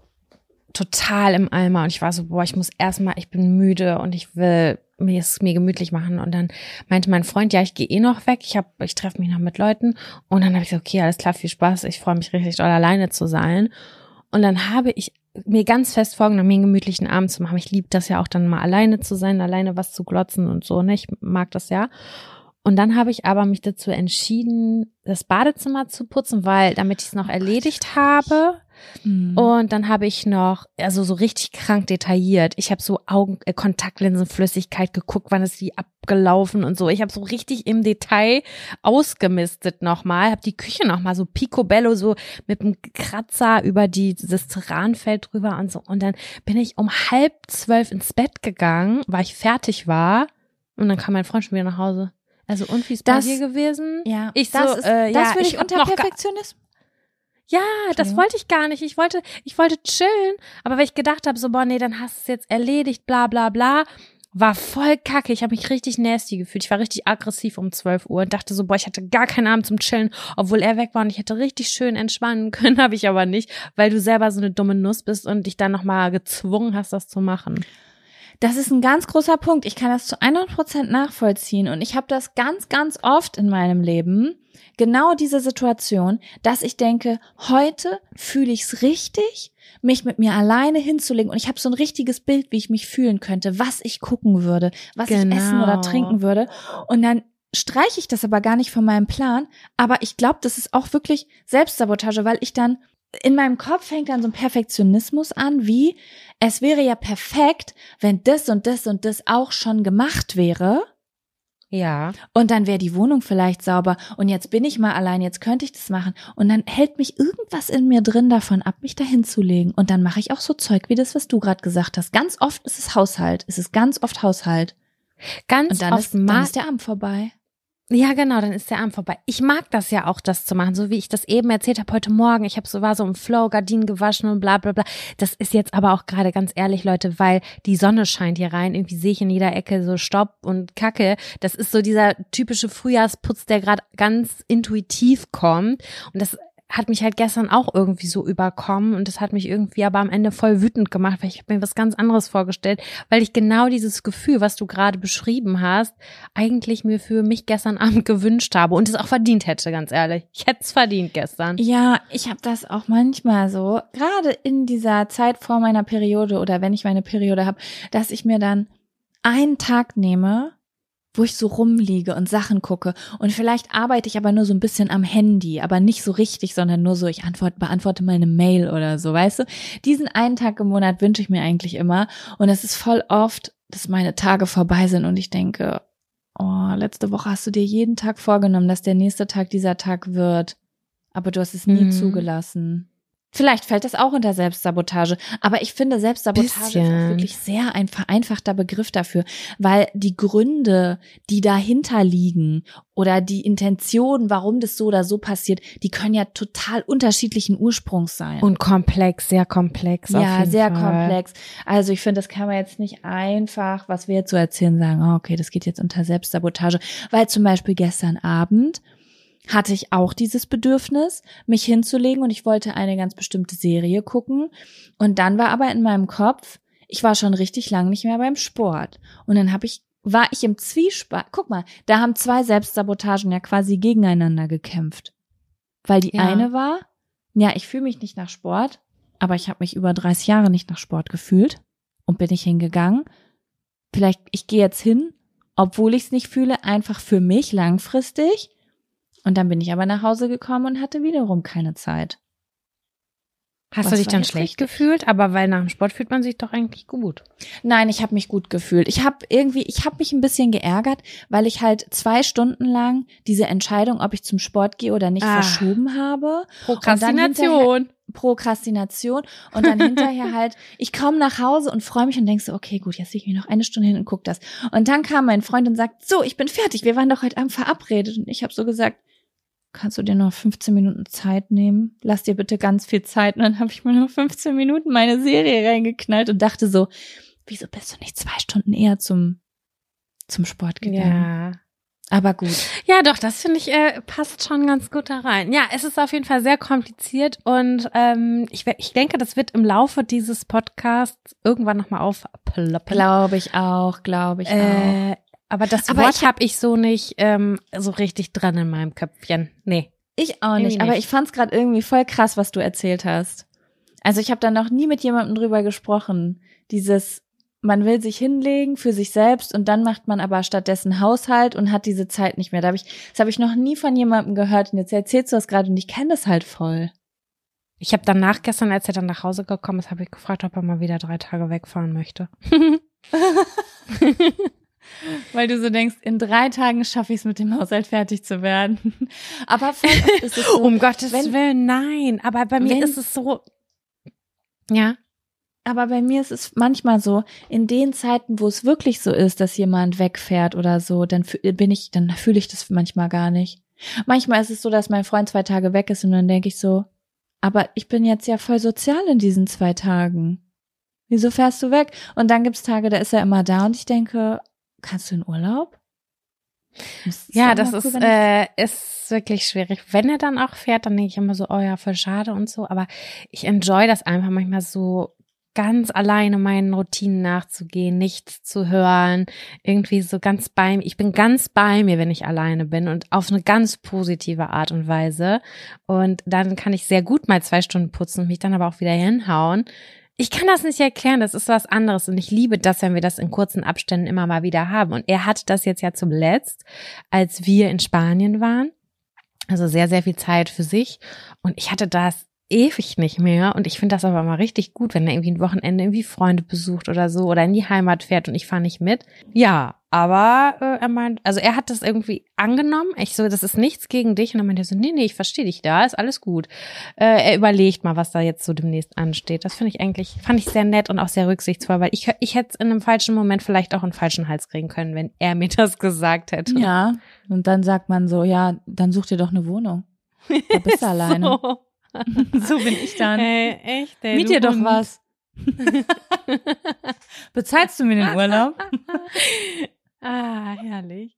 total im Eimer und ich war so, boah, ich muss erstmal, ich bin müde und ich will mir es mir gemütlich machen. Und dann meinte mein Freund, ja, ich gehe eh noch weg, ich hab, ich treffe mich noch mit Leuten. Und dann habe ich gesagt, okay, alles klar, viel Spaß, ich freue mich richtig doll alleine zu sein. Und dann habe ich mir ganz fest vorgenommen, mir einen gemütlichen Abend zu machen. Ich liebe das ja auch dann mal alleine zu sein, alleine was zu glotzen und so, ne? Ich mag das ja. Und dann habe ich aber mich dazu entschieden, das Badezimmer zu putzen, weil damit ich es noch erledigt habe. Und dann habe ich noch, also so richtig krank detailliert. Ich habe so Augen, äh, Kontaktlinsenflüssigkeit geguckt, wann ist die abgelaufen und so. Ich habe so richtig im Detail ausgemistet nochmal, habe die Küche nochmal so picobello so mit einem Kratzer über die, dieses Terranfeld drüber und so. Und dann bin ich um halb zwölf ins Bett gegangen, weil ich fertig war. Und dann kam mein Freund schon wieder nach Hause. Also wie ist bei Das- dir gewesen? ja, ich das, so, ist, äh, das ja, würde ich ich unter Perfektionismus. Ja, das wollte ich gar nicht. Ich wollte, ich wollte chillen, aber weil ich gedacht habe, so, boah, nee, dann hast du es jetzt erledigt, bla bla bla, war voll kacke. Ich habe mich richtig nasty gefühlt. Ich war richtig aggressiv um 12 Uhr und dachte so, boah, ich hatte gar keinen Abend zum Chillen, obwohl er weg war und ich hätte richtig schön entspannen können, habe ich aber nicht, weil du selber so eine dumme Nuss bist und dich dann nochmal gezwungen hast, das zu machen. Das ist ein ganz großer Punkt. Ich kann das zu 100% nachvollziehen. Und ich habe das ganz, ganz oft in meinem Leben. Genau diese Situation, dass ich denke, heute fühle ich es richtig, mich mit mir alleine hinzulegen. Und ich habe so ein richtiges Bild, wie ich mich fühlen könnte, was ich gucken würde, was ich Genau. essen oder trinken würde. Und dann streiche ich das aber gar nicht von meinem Plan. Aber ich glaube, das ist auch wirklich Selbstsabotage, weil ich dann in meinem Kopf fängt dann so ein Perfektionismus an, wie es wäre ja perfekt, wenn das und das und das auch schon gemacht wäre. Ja. Und dann wäre die Wohnung vielleicht sauber. Und jetzt bin ich mal allein, jetzt könnte ich das machen. Und dann hält mich irgendwas in mir drin davon ab, mich da hinzulegen. Und dann mache ich auch so Zeug wie das, was du gerade gesagt hast. Ganz oft ist es Haushalt. Es ist ganz oft Haushalt. Ganz Und dann, oft ist, dann ist der Abend vorbei. Ja, genau, dann ist der Abend vorbei. Ich mag das ja auch, das zu machen, so wie ich das eben erzählt habe heute Morgen. Ich habe so war so im Flow, Gardinen gewaschen und bla bla bla. Das ist jetzt aber auch gerade ganz ehrlich, Leute, weil die Sonne scheint hier rein. Irgendwie sehe ich in jeder Ecke so Stopp und Kacke. Das ist so dieser typische Frühjahrsputz, der gerade ganz intuitiv kommt. Und das hat mich halt gestern auch irgendwie so überkommen und das hat mich irgendwie aber am Ende voll wütend gemacht, weil ich habe mir was ganz anderes vorgestellt, weil ich genau dieses Gefühl, was du gerade beschrieben hast, eigentlich mir für mich gestern Abend gewünscht habe und es auch verdient hätte, ganz ehrlich. Ich hätte es verdient gestern. Ja, ich habe das auch manchmal so, gerade in dieser Zeit vor meiner Periode oder wenn ich meine Periode habe, dass ich mir dann einen Tag nehme, wo ich so rumliege und Sachen gucke und vielleicht arbeite ich aber nur so ein bisschen am Handy, aber nicht so richtig, sondern nur so, ich antworte, beantworte mal eine Mail oder so, weißt du? Diesen einen Tag im Monat wünsche ich mir eigentlich immer und es ist voll oft, dass meine Tage vorbei sind und ich denke, oh, letzte Woche hast du dir jeden Tag vorgenommen, dass der nächste Tag dieser Tag wird, aber du hast es nie Mhm. zugelassen. Vielleicht fällt das auch unter Selbstsabotage. Aber ich finde, Selbstsabotage Bisschen. ist wirklich sehr ein vereinfachter Begriff dafür, weil die Gründe, die dahinter liegen oder die Intention, warum das so oder so passiert, die können ja total unterschiedlichen Ursprungs sein. Und komplex, sehr komplex. ja, sehr Fall. komplex. Also ich finde, das kann man jetzt nicht einfach, was wir jetzt so erzählen, sagen, oh, okay, das geht jetzt unter Selbstsabotage. Weil zum Beispiel gestern Abend hatte ich auch dieses Bedürfnis, mich hinzulegen und ich wollte eine ganz bestimmte Serie gucken. Und dann war aber in meinem Kopf, ich war schon richtig lang nicht mehr beim Sport. Und dann habe ich, war ich im Zwiespalt. Guck mal, da haben zwei Selbstsabotagen ja quasi gegeneinander gekämpft. Weil die Ja. eine war, ja, ich fühle mich nicht nach Sport, aber ich habe mich über 30 Jahre nicht nach Sport gefühlt und bin ich hingegangen. Vielleicht, ich gehe jetzt hin, obwohl ich es nicht fühle, einfach für mich langfristig. Und dann bin ich aber nach Hause gekommen und hatte wiederum keine Zeit. Hast Was du dich dann schlecht gefühlt? Aber weil nach dem Sport fühlt man sich doch eigentlich gut. Nein, ich habe mich gut gefühlt. Ich habe irgendwie, ich habe mich ein bisschen geärgert, weil ich halt zwei Stunden lang diese Entscheidung, ob ich zum Sport gehe oder nicht, Ah. verschoben habe. Prokrastination. Prokrastination und dann hinterher halt, ich komme nach Hause und freue mich und denk so, okay, gut, jetzt lege ich mich noch eine Stunde hin und guck das. Und dann kam mein Freund und sagt, so, ich bin fertig, wir waren doch heute Abend verabredet. Und ich habe so gesagt, kannst du dir noch 15 Minuten Zeit nehmen? Lass dir bitte ganz viel Zeit. Und dann habe ich mir noch 15 Minuten meine Serie reingeknallt und dachte so, wieso bist du nicht zwei Stunden eher zum, zum Sport gegangen? Ja. Aber gut. Ja, doch, das finde ich äh, passt schon ganz gut da rein. Ja, es ist auf jeden Fall sehr kompliziert und ähm, ich, ich denke, das wird im Laufe dieses Podcasts irgendwann nochmal aufploppen. Glaube ich auch, glaube ich auch. Aber das Aber Wort habe ich so nicht ähm, so richtig dran in meinem Köpfchen. Nee. Ich auch nicht, aber nicht. ich fand's gerade irgendwie voll krass, was du erzählt hast. Also ich habe da noch nie mit jemandem drüber gesprochen. Dieses, man will sich hinlegen für sich selbst und dann macht man aber stattdessen Haushalt und hat diese Zeit nicht mehr. Da hab ich, das habe ich noch nie von jemandem gehört und jetzt erzählst du das gerade und ich kenne das halt voll. Ich habe danach gestern, als er dann nach Hause gekommen ist, habe ich gefragt, ob er mal wieder drei Tage wegfahren möchte. Weil du so denkst, in drei Tagen schaffe ich es mit dem Haushalt fertig zu werden. Aber ist es so, um Gottes wenn- Willen, nein. Aber bei mir wenn- ist es so. Ja. Aber bei mir ist es manchmal so, in den Zeiten, wo es wirklich so ist, dass jemand wegfährt oder so, dann bin ich, dann fühle ich das manchmal gar nicht. Manchmal ist es so, dass mein Freund zwei Tage weg ist und dann denke ich so, aber ich bin jetzt ja voll sozial in diesen zwei Tagen. Wieso fährst du weg? Und dann gibt's Tage, da ist er immer da und ich denke, kannst du in Urlaub? Ja, das ist, äh, ist wirklich schwierig. Wenn er dann auch fährt, dann denke ich immer so, oh ja, voll schade und so. Aber ich enjoy das einfach manchmal so ganz alleine meinen Routinen nachzugehen, nichts zu hören, irgendwie so ganz bei mir. Ich bin ganz bei mir, wenn ich alleine bin und auf eine ganz positive Art und Weise. Und dann kann ich sehr gut mal zwei Stunden putzen und mich dann aber auch wieder hinhauen. Ich kann das nicht erklären, das ist was anderes und ich liebe das, wenn wir das in kurzen Abständen immer mal wieder haben. Und er hatte das jetzt ja zum Letzt, als wir in Spanien waren. Also sehr, sehr viel Zeit für sich. Und ich hatte das ewig nicht mehr. Und ich finde das aber mal richtig gut, wenn er irgendwie ein Wochenende irgendwie Freunde besucht oder so oder in die Heimat fährt und ich fahre nicht mit. Ja, aber äh, er meint, also er hat das irgendwie angenommen. Ich so, das ist nichts gegen dich. Und dann meinte er so, nee, nee, ich verstehe dich da, ist alles gut. Äh, er überlegt mal, was da jetzt so demnächst ansteht. Das finde ich eigentlich, fand ich sehr nett und auch sehr rücksichtsvoll, weil ich, ich hätte es in einem falschen Moment vielleicht auch einen falschen Hals kriegen können, wenn er mir das gesagt hätte. ja, und dann sagt man so, ja, dann such dir doch eine Wohnung. Da bist du alleine. So. So bin ich dann. Ey, echt, ey, Miet du dir doch was. Bezahlst du mir den Urlaub? Ah, herrlich.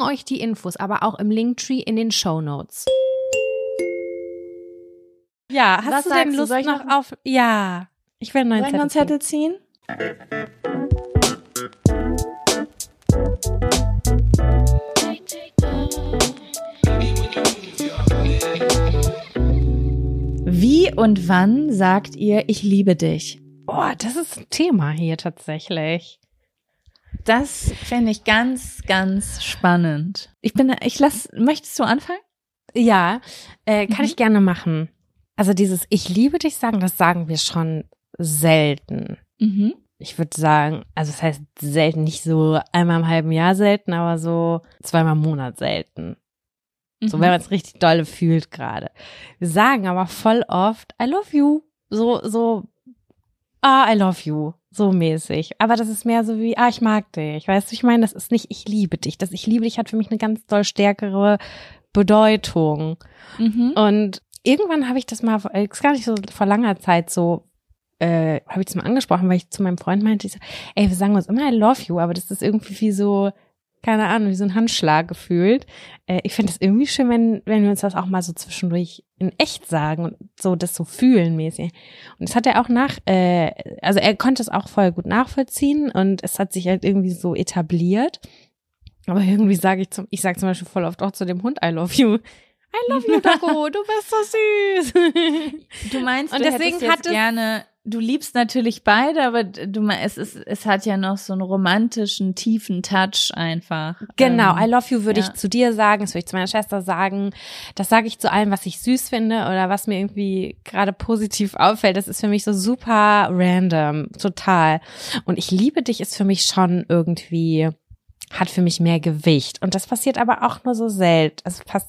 euch die Infos aber auch im Linktree in den Show Notes. Ja, hast Was du denn du? Lust ich noch noch- auf? Ja, ich will einen neuen Zettel. Zettel ziehen? Wie und wann sagt ihr, ich liebe dich? Oh, das ist ein Thema hier tatsächlich. Das fände ich ganz, ganz spannend. Ich bin, ich lass, möchtest du anfangen? Ja, äh, kann Mhm. ich gerne machen. Also dieses Ich liebe dich sagen, das sagen wir schon selten. Mhm. Ich würde sagen, also das heißt selten, nicht so einmal im halben Jahr selten, aber so zweimal im Monat selten. So, wenn man es richtig dolle fühlt gerade. Wir sagen aber voll oft, I love you. So, so, ah, I love you. So mäßig. Aber das ist mehr so wie, ah, ich mag dich. Weißt du, ich meine, das ist nicht, ich liebe dich. Das Ich liebe dich hat für mich eine ganz doll stärkere Bedeutung. Mhm. Und irgendwann habe ich das mal, äh, ist gar nicht so vor langer Zeit so, äh, habe ich das mal angesprochen, weil ich zu meinem Freund meinte, ich so, ey, wir sagen uns immer I love you, aber das ist irgendwie wie so, keine Ahnung, wie so ein Handschlag gefühlt. Äh, ich finde es irgendwie schön, wenn, wenn wir uns das auch mal so zwischendurch in echt sagen und so das so fühlen mäßig. Und das hat er auch nach, äh, also er konnte es auch voll gut nachvollziehen und es hat sich halt irgendwie so etabliert. Aber irgendwie sage ich zum, ich sage zum Beispiel voll oft auch zu dem Hund I love you. I love you, Dago, du bist so süß. Du meinst, Und du deswegen hättest jetzt gerne, du liebst natürlich beide, aber du es ist, es hat ja noch so einen romantischen, tiefen Touch einfach. Genau, Ähm, I love you würde ja. ich zu dir sagen, das würde ich zu meiner Schwester sagen. Das sage ich zu allem, was ich süß finde oder was mir irgendwie gerade positiv auffällt. Das ist für mich so super random, total. Und ich liebe dich ist für mich schon irgendwie, hat für mich mehr Gewicht. Und das passiert aber auch nur so selten. Also fast,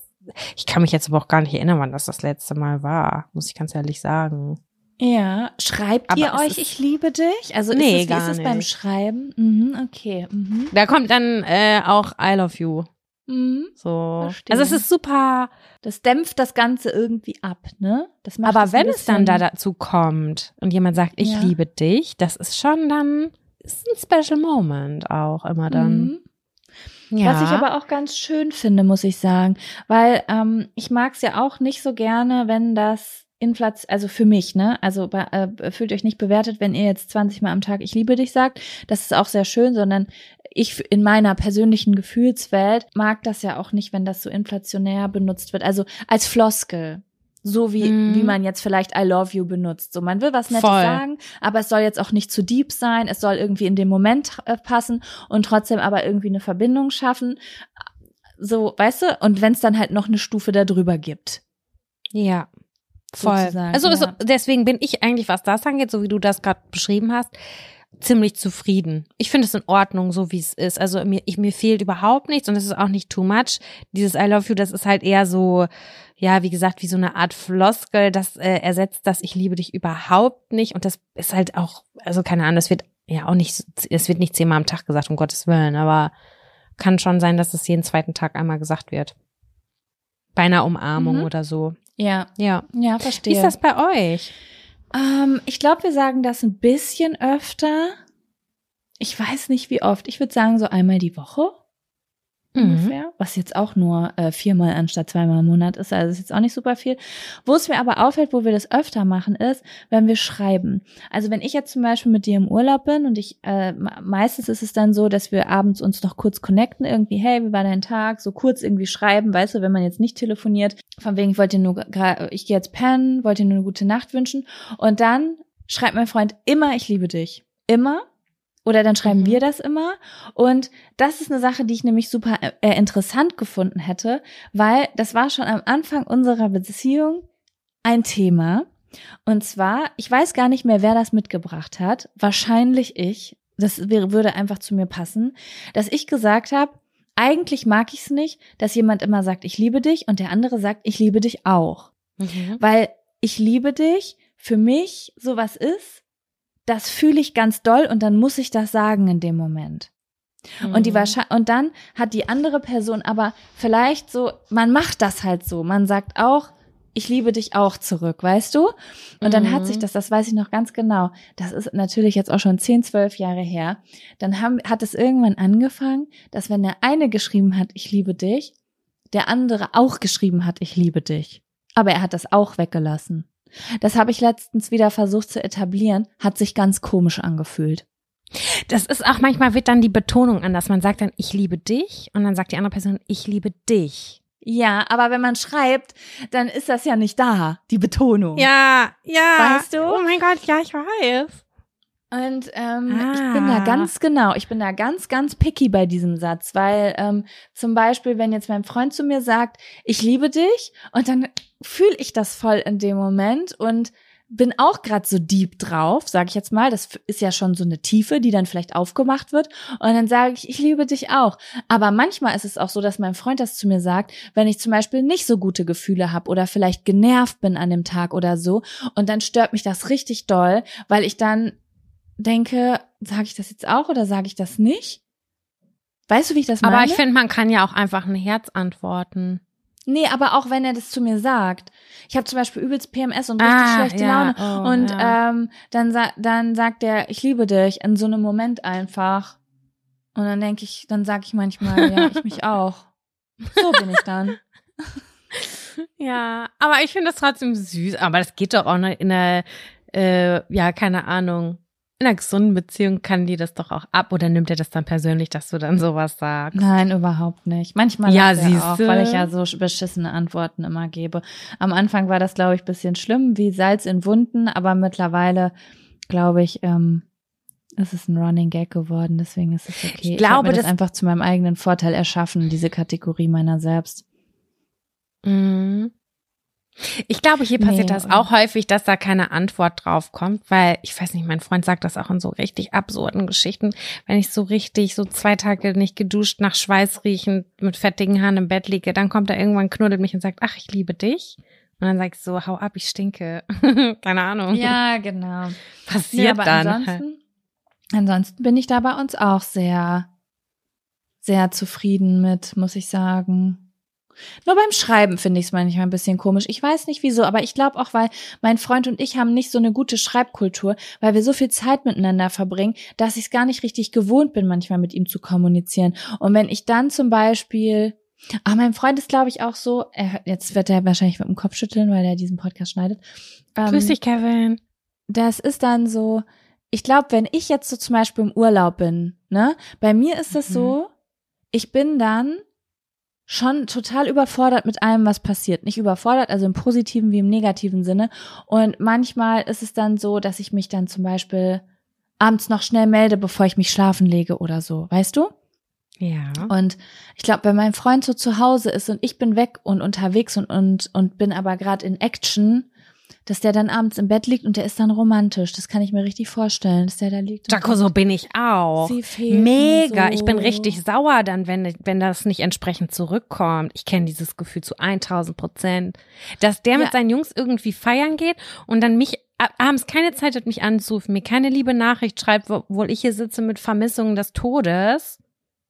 ich kann mich jetzt aber auch gar nicht erinnern, wann das das letzte Mal war, muss ich ganz ehrlich sagen. Ja, schreibt Aber ihr euch, ich liebe dich? Also Nee, ist es, wie gar ist es beim nicht. Schreiben? Mhm, okay. Mhm. Da kommt dann äh, auch I love you. Mhm. So. Verstehe. Also es ist super Das dämpft das Ganze irgendwie ab, ne? Aber wenn es dann da dazu kommt und jemand sagt, ich Ja. liebe dich, das ist schon dann ist ein Special Moment auch immer dann. Mhm. Ja. Was ich aber auch ganz schön finde, muss ich sagen, weil ähm, ich mag es ja auch nicht so gerne, wenn das Inflation, also für mich, ne? Also äh, fühlt euch nicht bewertet, wenn ihr jetzt 20 Mal am Tag ich liebe dich sagt. Das ist auch sehr schön, sondern ich in meiner persönlichen Gefühlswelt mag das ja auch nicht, wenn das so inflationär benutzt wird. Also als Floskel. So wie, Mhm. wie man jetzt vielleicht I love you benutzt. So, man will was Nettes Voll. sagen, aber es soll jetzt auch nicht zu deep sein. Es soll irgendwie in dem Moment äh, passen und trotzdem aber irgendwie eine Verbindung schaffen. So, weißt du? Und wenn es dann halt noch eine Stufe darüber gibt. ja. Voll. sozusagen, Also ja. es, deswegen bin ich eigentlich, was das angeht, so wie du das gerade beschrieben hast, ziemlich zufrieden. Ich finde es in Ordnung, so wie es ist. Also mir, ich, mir fehlt überhaupt nichts und es ist auch nicht too much. Dieses I love you, das ist halt eher so, ja, wie gesagt, wie so eine Art Floskel, das äh, ersetzt das Ich liebe dich überhaupt nicht. Und das ist halt auch, also keine Ahnung, das wird ja auch nicht, es wird nicht zehnmal am Tag gesagt, um Gottes Willen, aber kann schon sein, dass es jeden zweiten Tag einmal gesagt wird. Bei einer Umarmung Mhm. oder so. Ja, Ja. ja, Wie verstehe. ist das bei euch? Ähm, ich glaube, wir sagen das ein bisschen öfter. Ich weiß nicht, wie oft. Ich würde sagen, so einmal die Woche. Mhm. ungefähr, was jetzt auch nur äh, viermal anstatt zweimal im Monat ist, also ist jetzt auch nicht super viel. Wo es mir aber auffällt, wo wir das öfter machen, ist, wenn wir schreiben. Also wenn ich jetzt zum Beispiel mit dir im Urlaub bin und ich, äh, me- meistens ist es dann so, dass wir abends uns noch kurz connecten, irgendwie, hey, wie war dein Tag? So kurz irgendwie schreiben, weißt du, wenn man jetzt nicht telefoniert, von wegen, ich wollte dir nur, ich gehe jetzt pennen, wollte dir nur eine gute Nacht wünschen und dann schreibt mein Freund immer, ich liebe dich. Immer. Oder dann schreiben Mhm. wir das immer. Und das ist eine Sache, die ich nämlich super äh, interessant gefunden hätte, weil das war schon am Anfang unserer Beziehung ein Thema. Und zwar, ich weiß gar nicht mehr, wer das mitgebracht hat. Wahrscheinlich ich. Das wäre, würde einfach zu mir passen, dass ich gesagt habe, eigentlich mag ich es nicht, dass jemand immer sagt, ich liebe dich und der andere sagt, ich liebe dich auch. Mhm. Weil ich liebe dich für mich sowas ist, das fühle ich ganz doll und dann muss ich das sagen in dem Moment. Und die Mhm. Wahrscheinlich und dann hat die andere Person aber vielleicht so, man macht das halt so. Man sagt auch, ich liebe dich auch zurück, weißt du? Und dann hat Mhm. sich das, das weiß ich noch ganz genau. Das ist natürlich jetzt auch schon 10, 12 Jahre her. Dann haben, hat es irgendwann angefangen, dass wenn der eine geschrieben hat, ich liebe dich, der andere auch geschrieben hat, ich liebe dich. Aber er hat das auch weggelassen. Das habe ich letztens wieder versucht zu etablieren, hat sich ganz komisch angefühlt. Das ist auch manchmal wird dann die Betonung anders. Man sagt dann, ich liebe dich und dann sagt die andere Person, ich liebe dich. Ja, aber wenn man schreibt, dann ist das ja nicht da, die Betonung. Ja, ja. Weißt du? Oh mein Gott, ja, ich weiß. Und ähm, Ah. ich bin da ganz genau, ich bin da ganz, ganz picky bei diesem Satz, weil ähm, zum Beispiel, wenn jetzt mein Freund zu mir sagt, ich liebe dich, und dann fühle ich das voll in dem Moment und bin auch gerade so deep drauf, sage ich jetzt mal. Das ist ja schon so eine Tiefe, die dann vielleicht aufgemacht wird. Und dann sage ich, ich liebe dich auch. Aber manchmal ist es auch so, dass mein Freund das zu mir sagt, wenn ich zum Beispiel nicht so gute Gefühle habe oder vielleicht genervt bin an dem Tag oder so. Und dann stört mich das richtig doll, weil ich dann denke, sage ich das jetzt auch oder sage ich das nicht? Weißt du, wie ich das meine? Aber ich finde, man kann ja auch einfach ein Herz antworten. Nee, aber auch wenn er das zu mir sagt. Ich habe zum Beispiel übelst PMS und richtig Ah, schlechte ja, Laune. oh, und ja. ähm, dann, dann sagt er, ich liebe dich in so einem Moment einfach. Und dann denke ich, dann sage ich manchmal, ja, ich mich auch. So bin ich dann. Ja, aber ich finde das trotzdem süß. Aber das geht doch auch noch in einer, äh, ja, keine Ahnung. In einer gesunden Beziehung kann die das doch auch ab oder nimmt er das dann persönlich, dass du dann sowas sagst? Nein, überhaupt nicht. Manchmal Ja, er auch, siehste. weil ich ja so beschissene Antworten immer gebe. Am Anfang war das, glaube ich, bisschen schlimm, wie Salz in Wunden, aber mittlerweile, glaube ich, ähm, ist es ein Running Gag geworden, deswegen ist es okay. Ich glaube, mir das das- einfach zu meinem eigenen Vorteil erschaffen, diese Kategorie meiner selbst. Mhm. Ich glaube, hier passiert Nee. das auch häufig, dass da keine Antwort drauf kommt, weil ich weiß nicht, mein Freund sagt das auch in so richtig absurden Geschichten. Wenn ich so richtig so zwei Tage nicht geduscht, nach Schweiß riechend, mit fettigen Haaren im Bett liege, dann kommt er irgendwann, knuddelt mich und sagt, ach, ich liebe dich. Und dann sag ich so, hau ab, ich stinke. keine Ahnung. Ja, genau. Passiert aber dann. ansonsten, ansonsten bin ich da bei uns auch sehr, sehr zufrieden mit, muss ich sagen. Nur beim Schreiben finde ich es manchmal ein bisschen komisch. Ich weiß nicht wieso, aber ich glaube auch, weil mein Freund und ich haben nicht so eine gute Schreibkultur, weil wir so viel Zeit miteinander verbringen, dass ich es gar nicht richtig gewohnt bin, manchmal mit ihm zu kommunizieren. Und wenn ich dann zum Beispiel, ah, mein Freund ist, glaube ich, auch so, er, jetzt wird er wahrscheinlich mit dem Kopf schütteln, weil er diesen Podcast schneidet. Ähm, Grüß dich, Kevin. das ist dann so, ich glaube, wenn ich jetzt so zum Beispiel im Urlaub bin, ne, bei mir ist es Mhm. so, ich bin dann schon total überfordert mit allem, was passiert. Nicht überfordert, also im positiven wie im negativen Sinne. Und manchmal ist es dann so, dass ich mich dann zum Beispiel abends noch schnell melde, bevor ich mich schlafen lege oder so, weißt du? Ja. Und ich glaube, wenn mein Freund so zu Hause ist und ich bin weg und unterwegs und, und, und bin aber gerade in Action, dass der dann abends im Bett liegt und der ist dann romantisch. Das kann ich mir richtig vorstellen, dass der da liegt. Jaco, so bin ich auch. Sie fehlt Mega. mir so. Ich bin richtig sauer dann, wenn, wenn das nicht entsprechend zurückkommt. Ich kenne dieses Gefühl zu 1000 Prozent. Dass der mit Ja. seinen Jungs irgendwie feiern geht und dann mich ab- abends keine Zeit hat, mich anzurufen, mir keine liebe Nachricht schreibt, wo- obwohl ich hier sitze mit Vermissungen des Todes.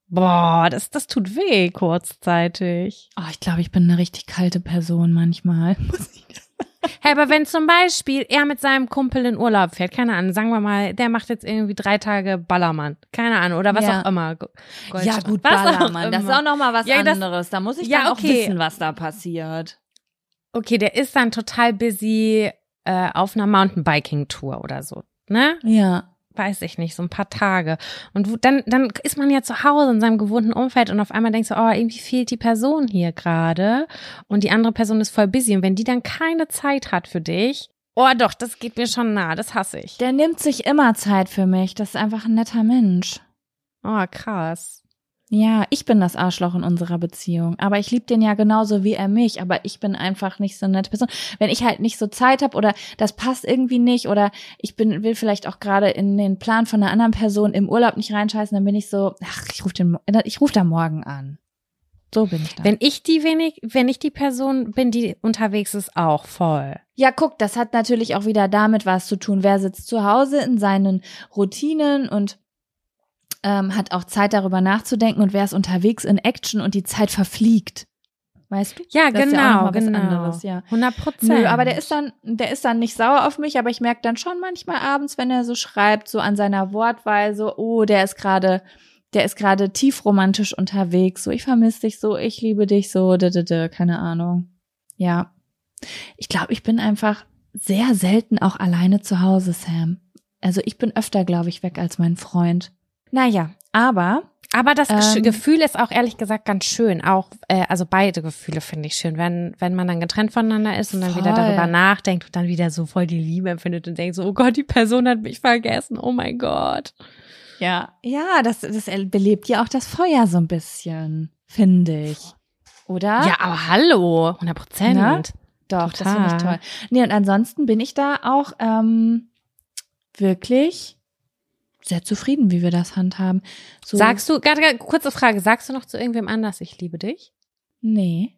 Boah, das, das tut weh kurzzeitig. Oh, ich glaube, ich bin eine richtig kalte Person manchmal. Muss ich Hey, aber wenn zum Beispiel er mit seinem Kumpel in Urlaub fährt, keine Ahnung, sagen wir mal, der macht jetzt irgendwie drei Tage Ballermann, keine Ahnung, oder was Ja. auch immer. Ja, gut, was auch Ballermann. Das ist auch nochmal was Ja, das- anderes. Da muss ich Ja, dann auch okay. wissen, was da passiert. Okay, der ist dann total busy äh, auf einer Mountainbiking-Tour oder so, ne? Ja. Weiß ich nicht, so ein paar Tage. Und dann, dann ist man ja zu Hause in seinem gewohnten Umfeld und auf einmal denkst du, oh, irgendwie fehlt die Person hier gerade und die andere Person ist voll busy. Und wenn die dann keine Zeit hat für dich, oh doch, das geht mir schon nah, das hasse ich. Der nimmt sich immer Zeit für mich. Das ist einfach ein netter Mensch. Oh, krass. Ja, ich bin das Arschloch in unserer Beziehung. Aber ich liebe den ja genauso wie er mich. Aber ich bin einfach nicht so eine nette Person. Wenn ich halt nicht so Zeit habe oder das passt irgendwie nicht oder ich bin, will vielleicht auch gerade in den Plan von einer anderen Person im Urlaub nicht reinscheißen, dann bin ich so, ach, ich rufe den, ich rufe da morgen an. So bin ich da. Wenn ich die wenig, wenn ich die Person bin, die unterwegs ist, auch voll. Ja, guck, das hat natürlich auch wieder damit was zu tun. Wer sitzt zu Hause in seinen Routinen und ähm, hat auch Zeit darüber nachzudenken und wer ist unterwegs in Action und die Zeit verfliegt. Weißt du? Ja, Das ist ja genau, genau. anderes, ja. 100 Prozent. Aber der ist dann, der ist dann nicht sauer auf mich, aber ich merke dann schon manchmal abends, wenn er so schreibt, so an seiner Wortweise, oh, der ist gerade, der ist gerade tiefromantisch unterwegs, so ich vermisse dich so, ich liebe dich so, d -d -d, keine Ahnung. Ja. Ich glaube, ich bin einfach sehr selten auch alleine zu Hause, Sam. Also ich bin öfter, glaube ich, weg als mein Freund. Naja, aber Aber das Ähm, Gefühl ist auch ehrlich gesagt ganz schön. Auch, äh, also beide Gefühle finde ich schön, wenn, wenn man dann getrennt voneinander ist und dann wieder Voll. darüber nachdenkt und dann wieder so voll die Liebe empfindet und denkt so, oh Gott, die Person hat mich vergessen, oh mein Gott. Ja, ja, das, das belebt ja auch das Feuer so ein bisschen, finde ich. Oder? Ja, aber hallo, 100 Prozent. Doch, das finde ich Total. toll. Nee, und ansonsten bin ich da auch ähm, wirklich sehr zufrieden, wie wir das handhaben. So, Sagst du, gerade, gerade kurze Frage, sagst du noch zu irgendwem anders, ich liebe dich? Nee.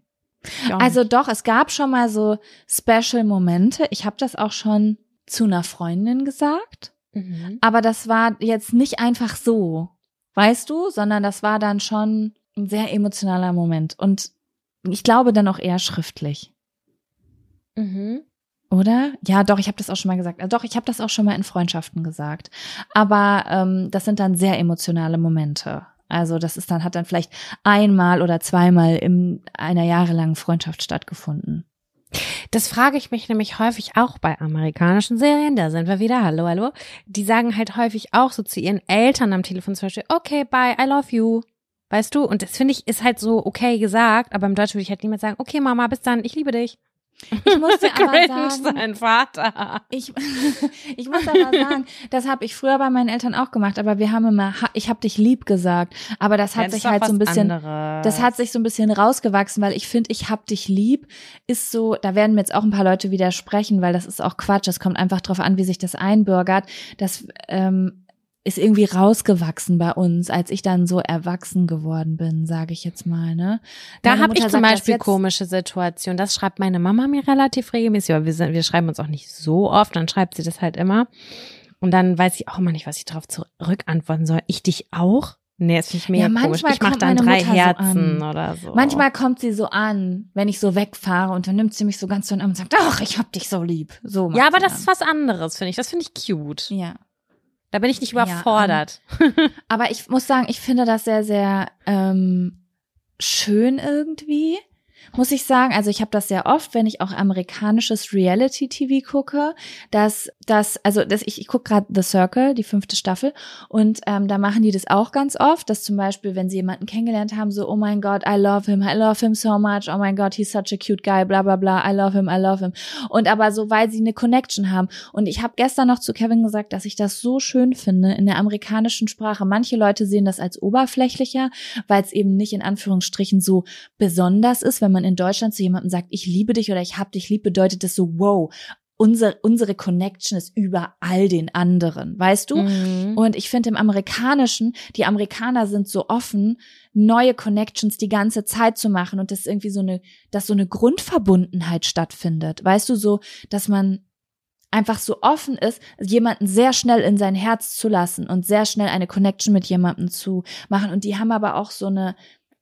Also doch, es gab schon mal so Special-Momente. Ich habe das auch schon zu einer Freundin gesagt. Mhm. Aber das war jetzt nicht einfach so, weißt du, sondern das war dann schon ein sehr emotionaler Moment. Und ich glaube dann auch eher schriftlich. Mhm. Oder? Ja, doch, ich habe das auch schon mal gesagt. Also doch, ich habe das auch schon mal in Freundschaften gesagt. Aber ähm, das sind dann sehr emotionale Momente. Also das ist dann, hat dann vielleicht einmal oder zweimal in einer jahrelangen Freundschaft stattgefunden. Das frage ich mich nämlich häufig auch bei amerikanischen Serien. Da sind wir wieder. Hallo, hallo. Die sagen halt häufig auch so zu ihren Eltern am Telefon zum Beispiel, okay, bye, I love you. Weißt du? Und das finde ich ist halt so okay gesagt, aber im Deutschen würde ich halt niemand sagen, okay, Mama, bis dann, ich liebe dich. Ich muss dir aber sagen, sein Vater. Ich, ich muss aber sagen, das habe ich früher bei meinen Eltern auch gemacht, aber wir haben immer, ich hab dich lieb gesagt, aber das hat Ja, sich ist doch halt so ein bisschen, anderes. das hat sich so ein bisschen rausgewachsen, weil ich finde, ich hab dich lieb, ist so, da werden mir jetzt auch ein paar Leute widersprechen, weil das ist auch Quatsch, es kommt einfach drauf an, wie sich das einbürgert, das ähm, ist irgendwie rausgewachsen bei uns, als ich dann so erwachsen geworden bin, sage ich jetzt mal, ne? Da habe ich zum Beispiel komische Situationen. Das schreibt meine Mama mir relativ regelmäßig, aber wir, sind, wir schreiben uns auch nicht so oft. Dann schreibt sie das halt immer. Und dann weiß ich auch immer nicht, was ich darauf zurückantworten soll. Ich dich auch? Nee, das finde ich mega Ja, manchmal komisch. Ich mache kommt dann drei Mutter so Herzen an. oder so. Manchmal kommt sie so an, wenn ich so wegfahre und dann nimmt sie mich so ganz so an und sagt, ach, ich hab dich so lieb. So Ja, aber das dann. ist was anderes, finde ich. Das finde ich cute. Ja. Da bin ich nicht Ja, überfordert. Aber ich muss sagen, ich finde das sehr, sehr ähm, schön irgendwie. Muss ich sagen, also ich habe das sehr oft, wenn ich auch amerikanisches Reality-TV gucke, dass das, also das, ich, ich gucke gerade The Circle, die fünfte Staffel, und ähm, da machen die das auch ganz oft, dass zum Beispiel, wenn sie jemanden kennengelernt haben, so, oh mein Gott, I love him, I love him so much, oh mein Gott, he's such a cute guy, bla bla bla, I love him, I love him. Und aber so, weil sie eine Connection haben. Und ich habe gestern noch zu Kevin gesagt, dass ich das so schön finde in der amerikanischen Sprache. Manche Leute sehen das als oberflächlicher, weil es eben nicht in Anführungsstrichen so besonders ist. Wenn man in Deutschland zu jemandem sagt, ich liebe dich oder ich hab dich lieb, bedeutet das so, wow, unsere, unsere Connection ist über all den anderen, weißt du? Mhm. Und ich finde im Amerikanischen, die Amerikaner sind so offen, neue Connections die ganze Zeit zu machen und das irgendwie so eine, dass so eine Grundverbundenheit stattfindet. Weißt du, so, dass man einfach so offen ist, jemanden sehr schnell in sein Herz zu lassen und sehr schnell eine Connection mit jemandem zu machen. Und die haben aber auch so eine,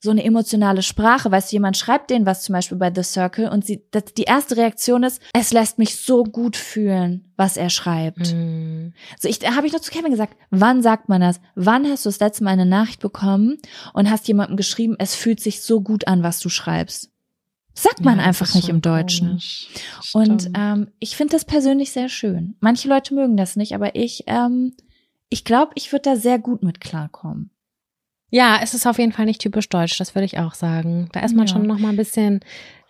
so eine emotionale Sprache. Weißt du, jemand schreibt denen was zum Beispiel bei The Circle und sie, das, die erste Reaktion ist, es lässt mich so gut fühlen, was er schreibt. Mhm. So, ich, da habe ich noch zu Kevin gesagt, wann sagt man das? Wann hast du das letzte Mal eine Nachricht bekommen und hast jemandem geschrieben, es fühlt sich so gut an, was du schreibst? Sagt man Ja, einfach nicht im Deutschen. Und ähm, ich finde das persönlich sehr schön. Manche Leute mögen das nicht, aber ich, ähm, ich glaube, ich würde da sehr gut mit klarkommen. Ja, es ist auf jeden Fall nicht typisch deutsch, das würde ich auch sagen. Da ist man Ja. schon noch mal ein bisschen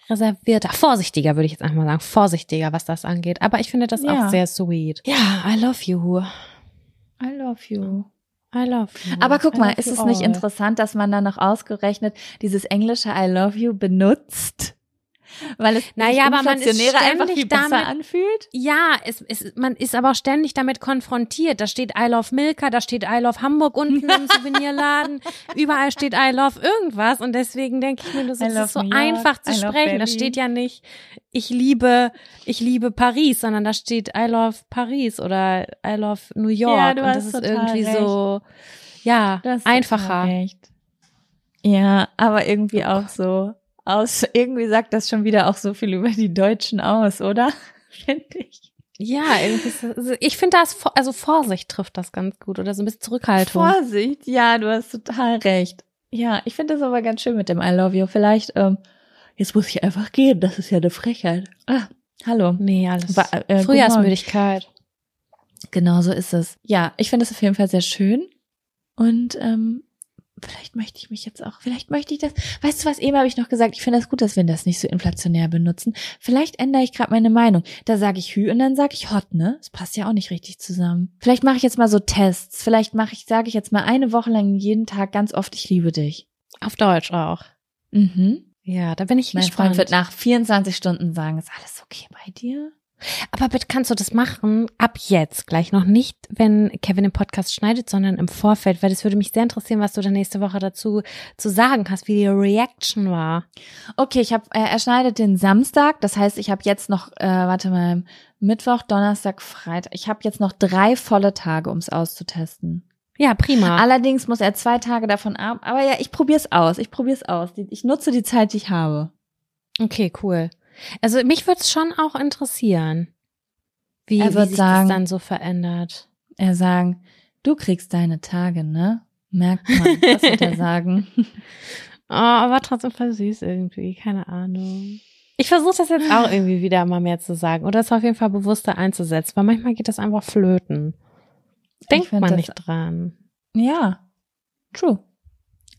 reservierter, vorsichtiger, würde ich jetzt einfach mal sagen, vorsichtiger, was das angeht. Aber ich finde das Ja. auch sehr sweet. Ja, I love you. I love you. I love you. Aber guck I mal, ist es nicht all. interessant, dass man dann noch ausgerechnet dieses englische I love you benutzt? Weil es Naja, aber man ist inflationärer einfach ständig viel besser damit- anfühlt? Ja, es, es, man ist aber auch ständig damit konfrontiert. Da steht I love Milka, da steht I love Hamburg unten im Souvenirladen. Überall steht I love irgendwas. Und deswegen denke ich mir, das ist so York, einfach zu I sprechen. Da Berlin. steht ja nicht, ich liebe, ich liebe Paris, sondern da steht I love Paris oder I love New York. Ja, Und das ist irgendwie recht. so, ja, einfacher. Ja, aber irgendwie auch so aus, irgendwie sagt das schon wieder auch so viel über die Deutschen aus, oder? Finde ich. Ja, irgendwie das, also ich finde das, also Vorsicht trifft das ganz gut oder so ein bisschen Zurückhaltung. Vorsicht, ja, du hast total recht. Ja, ich finde das aber ganz schön mit dem I love you. Vielleicht, ähm, jetzt muss ich einfach gehen, das ist ja eine Frechheit. Ah, hallo. Nee, alles. Wa- äh, Frühjahrsmüdigkeit. Genau so ist es. Ja, ich finde es auf jeden Fall sehr schön. Und ähm, vielleicht möchte ich mich jetzt auch, vielleicht möchte ich das. Weißt du was, eben habe ich noch gesagt, ich finde das gut, dass wir das nicht so inflationär benutzen. Vielleicht ändere ich gerade meine Meinung. Da sage ich Hü und dann sage ich Hot, ne? Das passt ja auch nicht richtig zusammen. Vielleicht mache ich jetzt mal so Tests. Vielleicht mache ich, sage ich jetzt mal eine Woche lang jeden Tag ganz oft, ich liebe dich. Auf Deutsch auch. Mhm. Ja, da bin ich Mein gespannt. Freund wird nach 24 Stunden sagen, ist alles okay bei dir? Aber bitte kannst du das machen ab jetzt gleich noch nicht, wenn Kevin den Podcast schneidet, sondern im Vorfeld, weil das würde mich sehr interessieren, was du dann nächste Woche dazu zu sagen hast, wie die Reaction war. Okay, ich habe, äh, er schneidet den Samstag, das heißt, ich habe jetzt noch, äh, warte mal, Mittwoch, Donnerstag, Freitag. Ich habe jetzt noch drei volle Tage, ums auszutesten. Ja, prima. Allerdings muss er zwei Tage davon ab. Aber ja, ich probier's aus. Ich probier's aus. Die- Ich nutze die Zeit, die ich habe. Okay, cool. Also mich würde es schon auch interessieren, wie, Er wie wird sich sagen- das dann so verändert. Er sagen, du kriegst deine Tage, ne? Merkt man. Was wird er sagen? Oh, aber trotzdem voll süß irgendwie, keine Ahnung. Ich versuche das jetzt auch irgendwie wieder mal mehr zu sagen oder es auf jeden Fall bewusster einzusetzen, weil manchmal geht das einfach flöten. Denkt man das- nicht dran. Ja, true.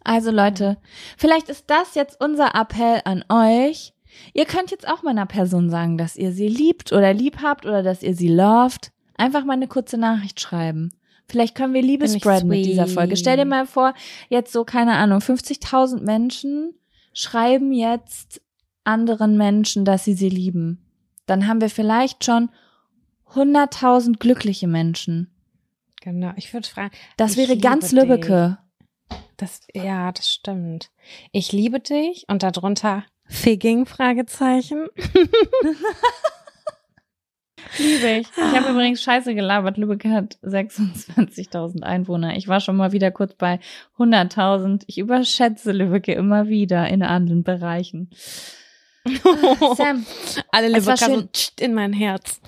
Also Leute, vielleicht ist das jetzt unser Appell an euch. Ihr könnt jetzt auch mal einer Person sagen, dass ihr sie liebt oder lieb habt oder dass ihr sie loved. Einfach mal eine kurze Nachricht schreiben. Vielleicht können wir Liebe spreaden mit dieser. Folge. Stell dir mal vor, jetzt so, keine Ahnung, 50.000 Menschen schreiben jetzt anderen Menschen, dass sie sie lieben. Dann haben wir vielleicht schon 100.000 glückliche Menschen. Genau, ich würde fragen, Das wäre ganz. Lübbecke. das, ja, das stimmt. Ich liebe dich und darunter Figging, Fragezeichen. Liebe ich. Ich habe übrigens scheiße gelabert. Lübeck hat 26.000 Einwohner. Ich war schon mal wieder kurz bei 100.000. Ich überschätze Lübeck immer wieder in anderen Bereichen. Sam, Alle Lübecker so in mein Herz.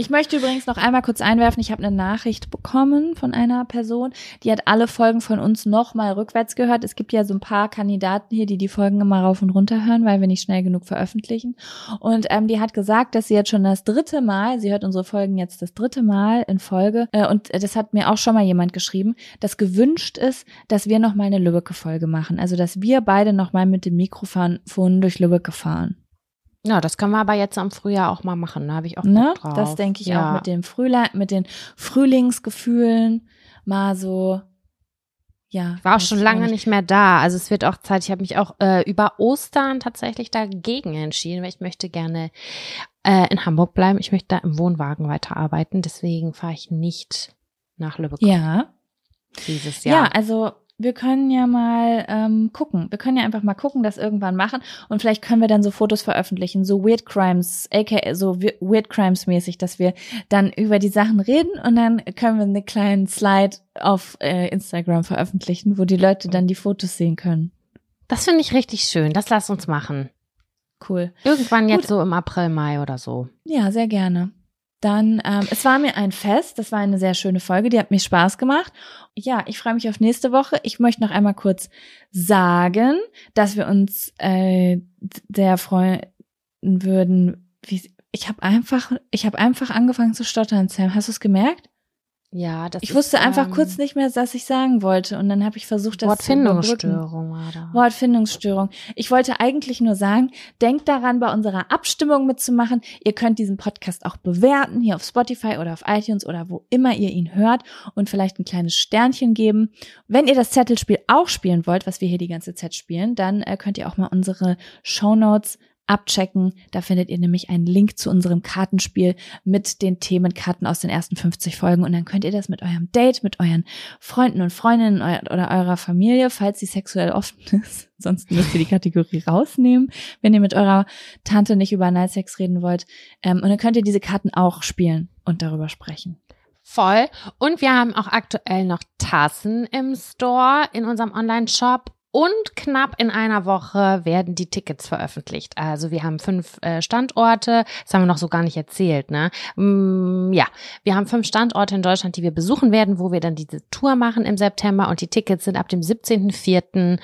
Ich möchte übrigens noch einmal kurz einwerfen. Ich habe eine Nachricht bekommen von einer Person, die hat alle Folgen von uns nochmal rückwärts gehört. Es gibt ja so ein paar Kandidaten hier, die die Folgen immer rauf und runter hören, weil wir nicht schnell genug veröffentlichen. Und ähm, die hat gesagt, dass sie jetzt schon das dritte Mal, sie hört unsere Folgen jetzt das dritte Mal in Folge, äh, und das hat mir auch schon mal jemand geschrieben, dass gewünscht ist, dass wir noch mal eine Lübbecke-Folge machen. Also, dass wir beide noch mal mit dem Mikrofon durch Lübbecke fahren. Ja, das können wir aber jetzt am Frühjahr auch mal machen. Da habe ich auch Ne? Bock drauf. Das denke ich ja. auch mit dem Frühling, mit den Frühlingsgefühlen mal so. Ja. Ich war auch schon lange nicht mehr da. Also es wird auch Zeit. Ich habe mich auch äh, über Ostern tatsächlich dagegen entschieden, weil ich möchte gerne äh, in Hamburg bleiben. Ich möchte da im Wohnwagen weiterarbeiten. Deswegen fahre ich nicht nach Lübeck Ja. dieses Ja, Jahr. also wir können ja mal ähm, gucken. Wir können ja einfach mal gucken, das irgendwann machen und vielleicht können wir dann so Fotos veröffentlichen, so Weird Crimes, aka so We- Weird Crimes mäßig, dass wir dann über die Sachen reden und dann können wir einen kleinen Slide auf äh, Instagram veröffentlichen, wo die Leute dann die Fotos sehen können. Das finde ich richtig schön. Das lass uns machen. Cool. Irgendwann jetzt so im April, Mai oder so. Ja, sehr gerne. Dann, ähm, es war mir ein Fest. Das war eine sehr schöne Folge. Die hat mir Spaß gemacht. Ja, ich freue mich auf nächste Woche. Ich möchte noch einmal kurz sagen, dass wir uns äh, sehr freuen würden. Wie, ich habe einfach, ich habe einfach angefangen zu stottern, Sam. Hast du es gemerkt? Ja, das Ich ist, wusste einfach ähm, kurz nicht mehr, was ich sagen wollte. Und dann habe ich versucht, das. Wortfindungsstörung da. Wortfindungsstörung. Ich wollte eigentlich nur sagen, denkt daran, bei unserer Abstimmung mitzumachen. Ihr könnt diesen Podcast auch bewerten, hier auf Spotify oder auf iTunes oder wo immer ihr ihn hört und vielleicht ein kleines Sternchen geben. Wenn ihr das Zettelspiel auch spielen wollt, was wir hier die ganze Zeit spielen, dann äh, könnt ihr auch mal unsere Shownotes abchecken. Da findet ihr nämlich einen Link zu unserem Kartenspiel mit den Themenkarten aus den ersten 50 Folgen und dann könnt ihr das mit eurem Date, mit euren Freunden und Freundinnen eu- oder eurer Familie, falls sie sexuell offen ist, sonst müsst ihr die Kategorie rausnehmen, wenn ihr mit eurer Tante nicht über Nightsex reden wollt. Ähm, und dann könnt ihr diese Karten auch spielen und darüber sprechen. Voll. Und wir haben auch aktuell noch Tassen im Store in unserem Online-Shop. Und knapp in einer Woche werden die Tickets veröffentlicht. Also wir haben fünf äh, Standorte. Das haben wir noch so gar nicht erzählt, ne? Mm, ja, wir haben fünf Standorte in Deutschland, die wir besuchen werden, wo wir dann diese Tour machen im September. Und die Tickets sind ab dem 17.04.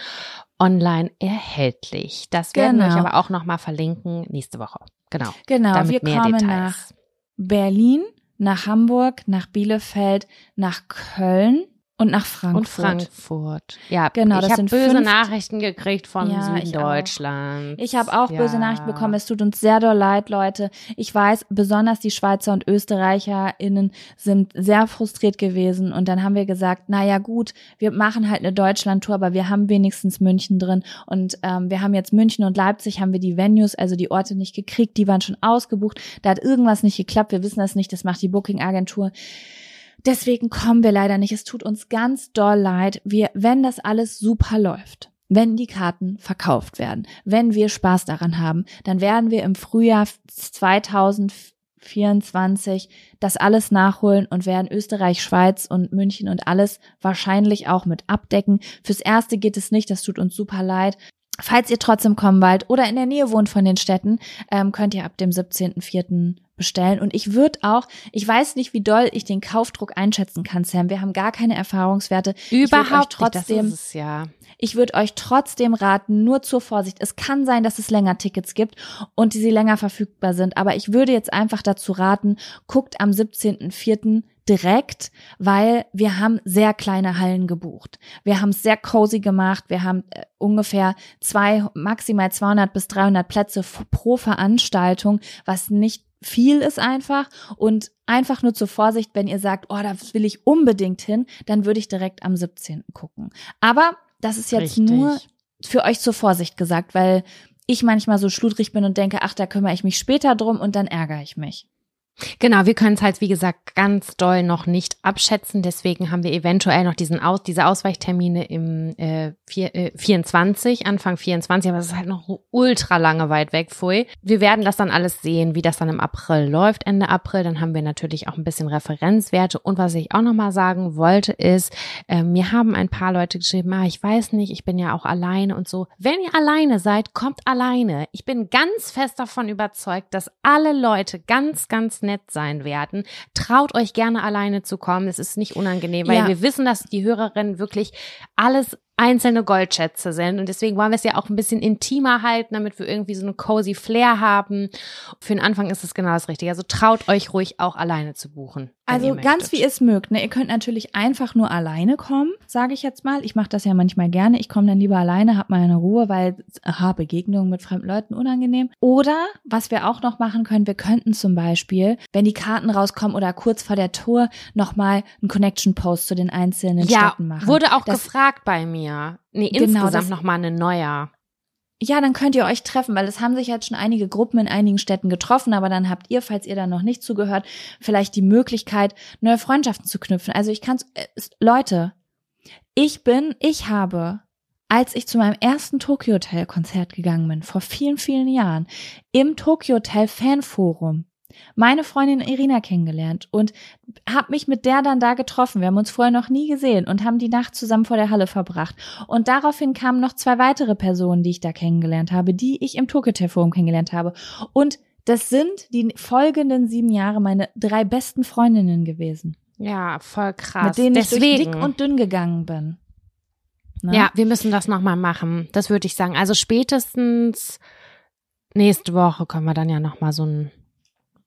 online erhältlich. Das werden wir Genau. euch aber auch nochmal verlinken nächste Woche. Genau. Genau, Damit wir mehr kommen Details. nach Berlin, nach Hamburg, nach Bielefeld, nach Köln und nach Frankfurt. Und Frankfurt. Ja, Genau, ich habe böse fünf- Nachrichten gekriegt vom Ja, Süden ich auch. Ich habe auch ja. böse Nachrichten bekommen. Es tut uns sehr doll leid, Leute. Ich weiß, besonders die Schweizer und ÖsterreicherInnen sind sehr frustriert gewesen. Und dann haben wir gesagt, na ja, gut, wir machen halt eine Deutschland-Tour, aber wir haben wenigstens München drin. Und ähm, wir haben jetzt München und Leipzig, haben wir die Venues, also die Orte nicht gekriegt. Die waren schon ausgebucht. Da hat irgendwas nicht geklappt. Wir wissen das nicht. Das macht die Booking-Agentur. Deswegen kommen wir leider nicht. Es tut uns ganz doll leid. Wir, wenn das alles super läuft, wenn die Karten verkauft werden, wenn wir Spaß daran haben, dann werden wir im Frühjahr 2024 das alles nachholen und werden Österreich, Schweiz und München und alles wahrscheinlich auch mit abdecken. Fürs erste geht es nicht. Das tut uns super leid. Falls ihr trotzdem kommen wollt oder in der Nähe wohnt von den Städten, ähm, könnt ihr ab dem 17.04. bestellen. Und ich würde auch, ich weiß nicht, wie doll ich den Kaufdruck einschätzen kann, Sam. Wir haben gar keine Erfahrungswerte. Ich Überhaupt trotzdem, nicht, das ist es ja. ich würde euch trotzdem raten, nur zur Vorsicht. Es kann sein, dass es länger Tickets gibt und die sie länger verfügbar sind. Aber ich würde jetzt einfach dazu raten, guckt am 17.04. direkt, weil wir haben sehr kleine Hallen gebucht. Wir haben es sehr cozy gemacht. Wir haben äh, ungefähr zwei, maximal 200 bis 300 Plätze pro Veranstaltung, was nicht viel ist einfach und einfach nur zur Vorsicht, wenn ihr sagt, oh, da will ich unbedingt hin, dann würde ich direkt am 17. gucken. Aber das ist jetzt Richtig. nur für euch zur Vorsicht gesagt, weil ich manchmal so schludrig bin und denke, ach, da kümmere ich mich später drum und dann ärgere ich mich. Genau, wir können es halt, wie gesagt, ganz doll noch nicht abschätzen. Deswegen haben wir eventuell noch diesen Aus, diese Ausweichtermine im äh, vier, äh, 24, Anfang 24, aber das ist halt noch ultra lange weit weg, pfui. Wir werden das dann alles sehen, wie das dann im April läuft, Ende April. Dann haben wir natürlich auch ein bisschen Referenzwerte. Und was ich auch nochmal sagen wollte, ist, äh, mir haben ein paar Leute geschrieben, ah, ich weiß nicht, ich bin ja auch alleine und so. Wenn ihr alleine seid, kommt alleine. Ich bin ganz fest davon überzeugt, dass alle Leute ganz, ganz nett sein werden. Traut euch gerne alleine zu kommen. Es ist nicht unangenehm, weil Ja. wir wissen, dass die Hörerinnen wirklich alles einzelne Goldschätze sind und deswegen wollen wir es ja auch ein bisschen intimer halten, damit wir irgendwie so eine cozy Flair haben. Für den Anfang ist es genau das Richtige. Also traut euch ruhig auch alleine zu buchen. Also ganz wie ihr es mögt. Ne? Ihr könnt natürlich einfach nur alleine kommen, sage ich jetzt mal. Ich mache das ja manchmal gerne. Ich komme dann lieber alleine, hab meine Ruhe, weil aha, Begegnungen mit fremden Leuten unangenehm. Oder was wir auch noch machen können, wir könnten zum Beispiel, wenn die Karten rauskommen oder kurz vor der Tour, nochmal einen Connection-Post zu den einzelnen ja, Städten machen. wurde auch Das- gefragt bei mir. Nee, Genau, insgesamt nochmal eine neue. Ja, dann könnt ihr euch treffen, weil es haben sich jetzt schon einige Gruppen in einigen Städten getroffen, aber dann habt ihr, falls ihr da noch nicht zugehört, vielleicht die Möglichkeit, neue Freundschaften zu knüpfen. Also ich kann, Leute, ich bin, ich habe, als ich zu meinem ersten Tokyo Hotel Konzert gegangen bin, vor vielen, vielen Jahren, im Tokyo Hotel Fanforum, meine Freundin Irina kennengelernt und habe mich mit der dann da getroffen. Wir haben uns vorher noch nie gesehen und haben die Nacht zusammen vor der Halle verbracht. Und daraufhin kamen noch zwei weitere Personen, die ich da kennengelernt habe, die ich im Toketer Forum kennengelernt habe. Und das sind die folgenden sieben Jahre meine drei besten Freundinnen gewesen, Ja, voll krass. mit denen Deswegen. ich durch dick und dünn gegangen bin. Ne? Ja, wir müssen das nochmal machen. Das würde ich sagen. Also spätestens nächste Woche können wir dann ja nochmal so einen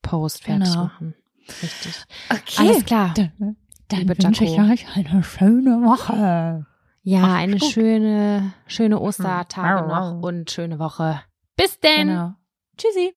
Post fertig Genau. machen. Richtig. okay. Alles klar. Dann, dann Liebe wünsche ich euch eine schöne Woche. Ja, Ach, eine gut. schöne, schöne Ostertage Hm. noch und schöne Woche. Bis denn. Genau. Tschüssi.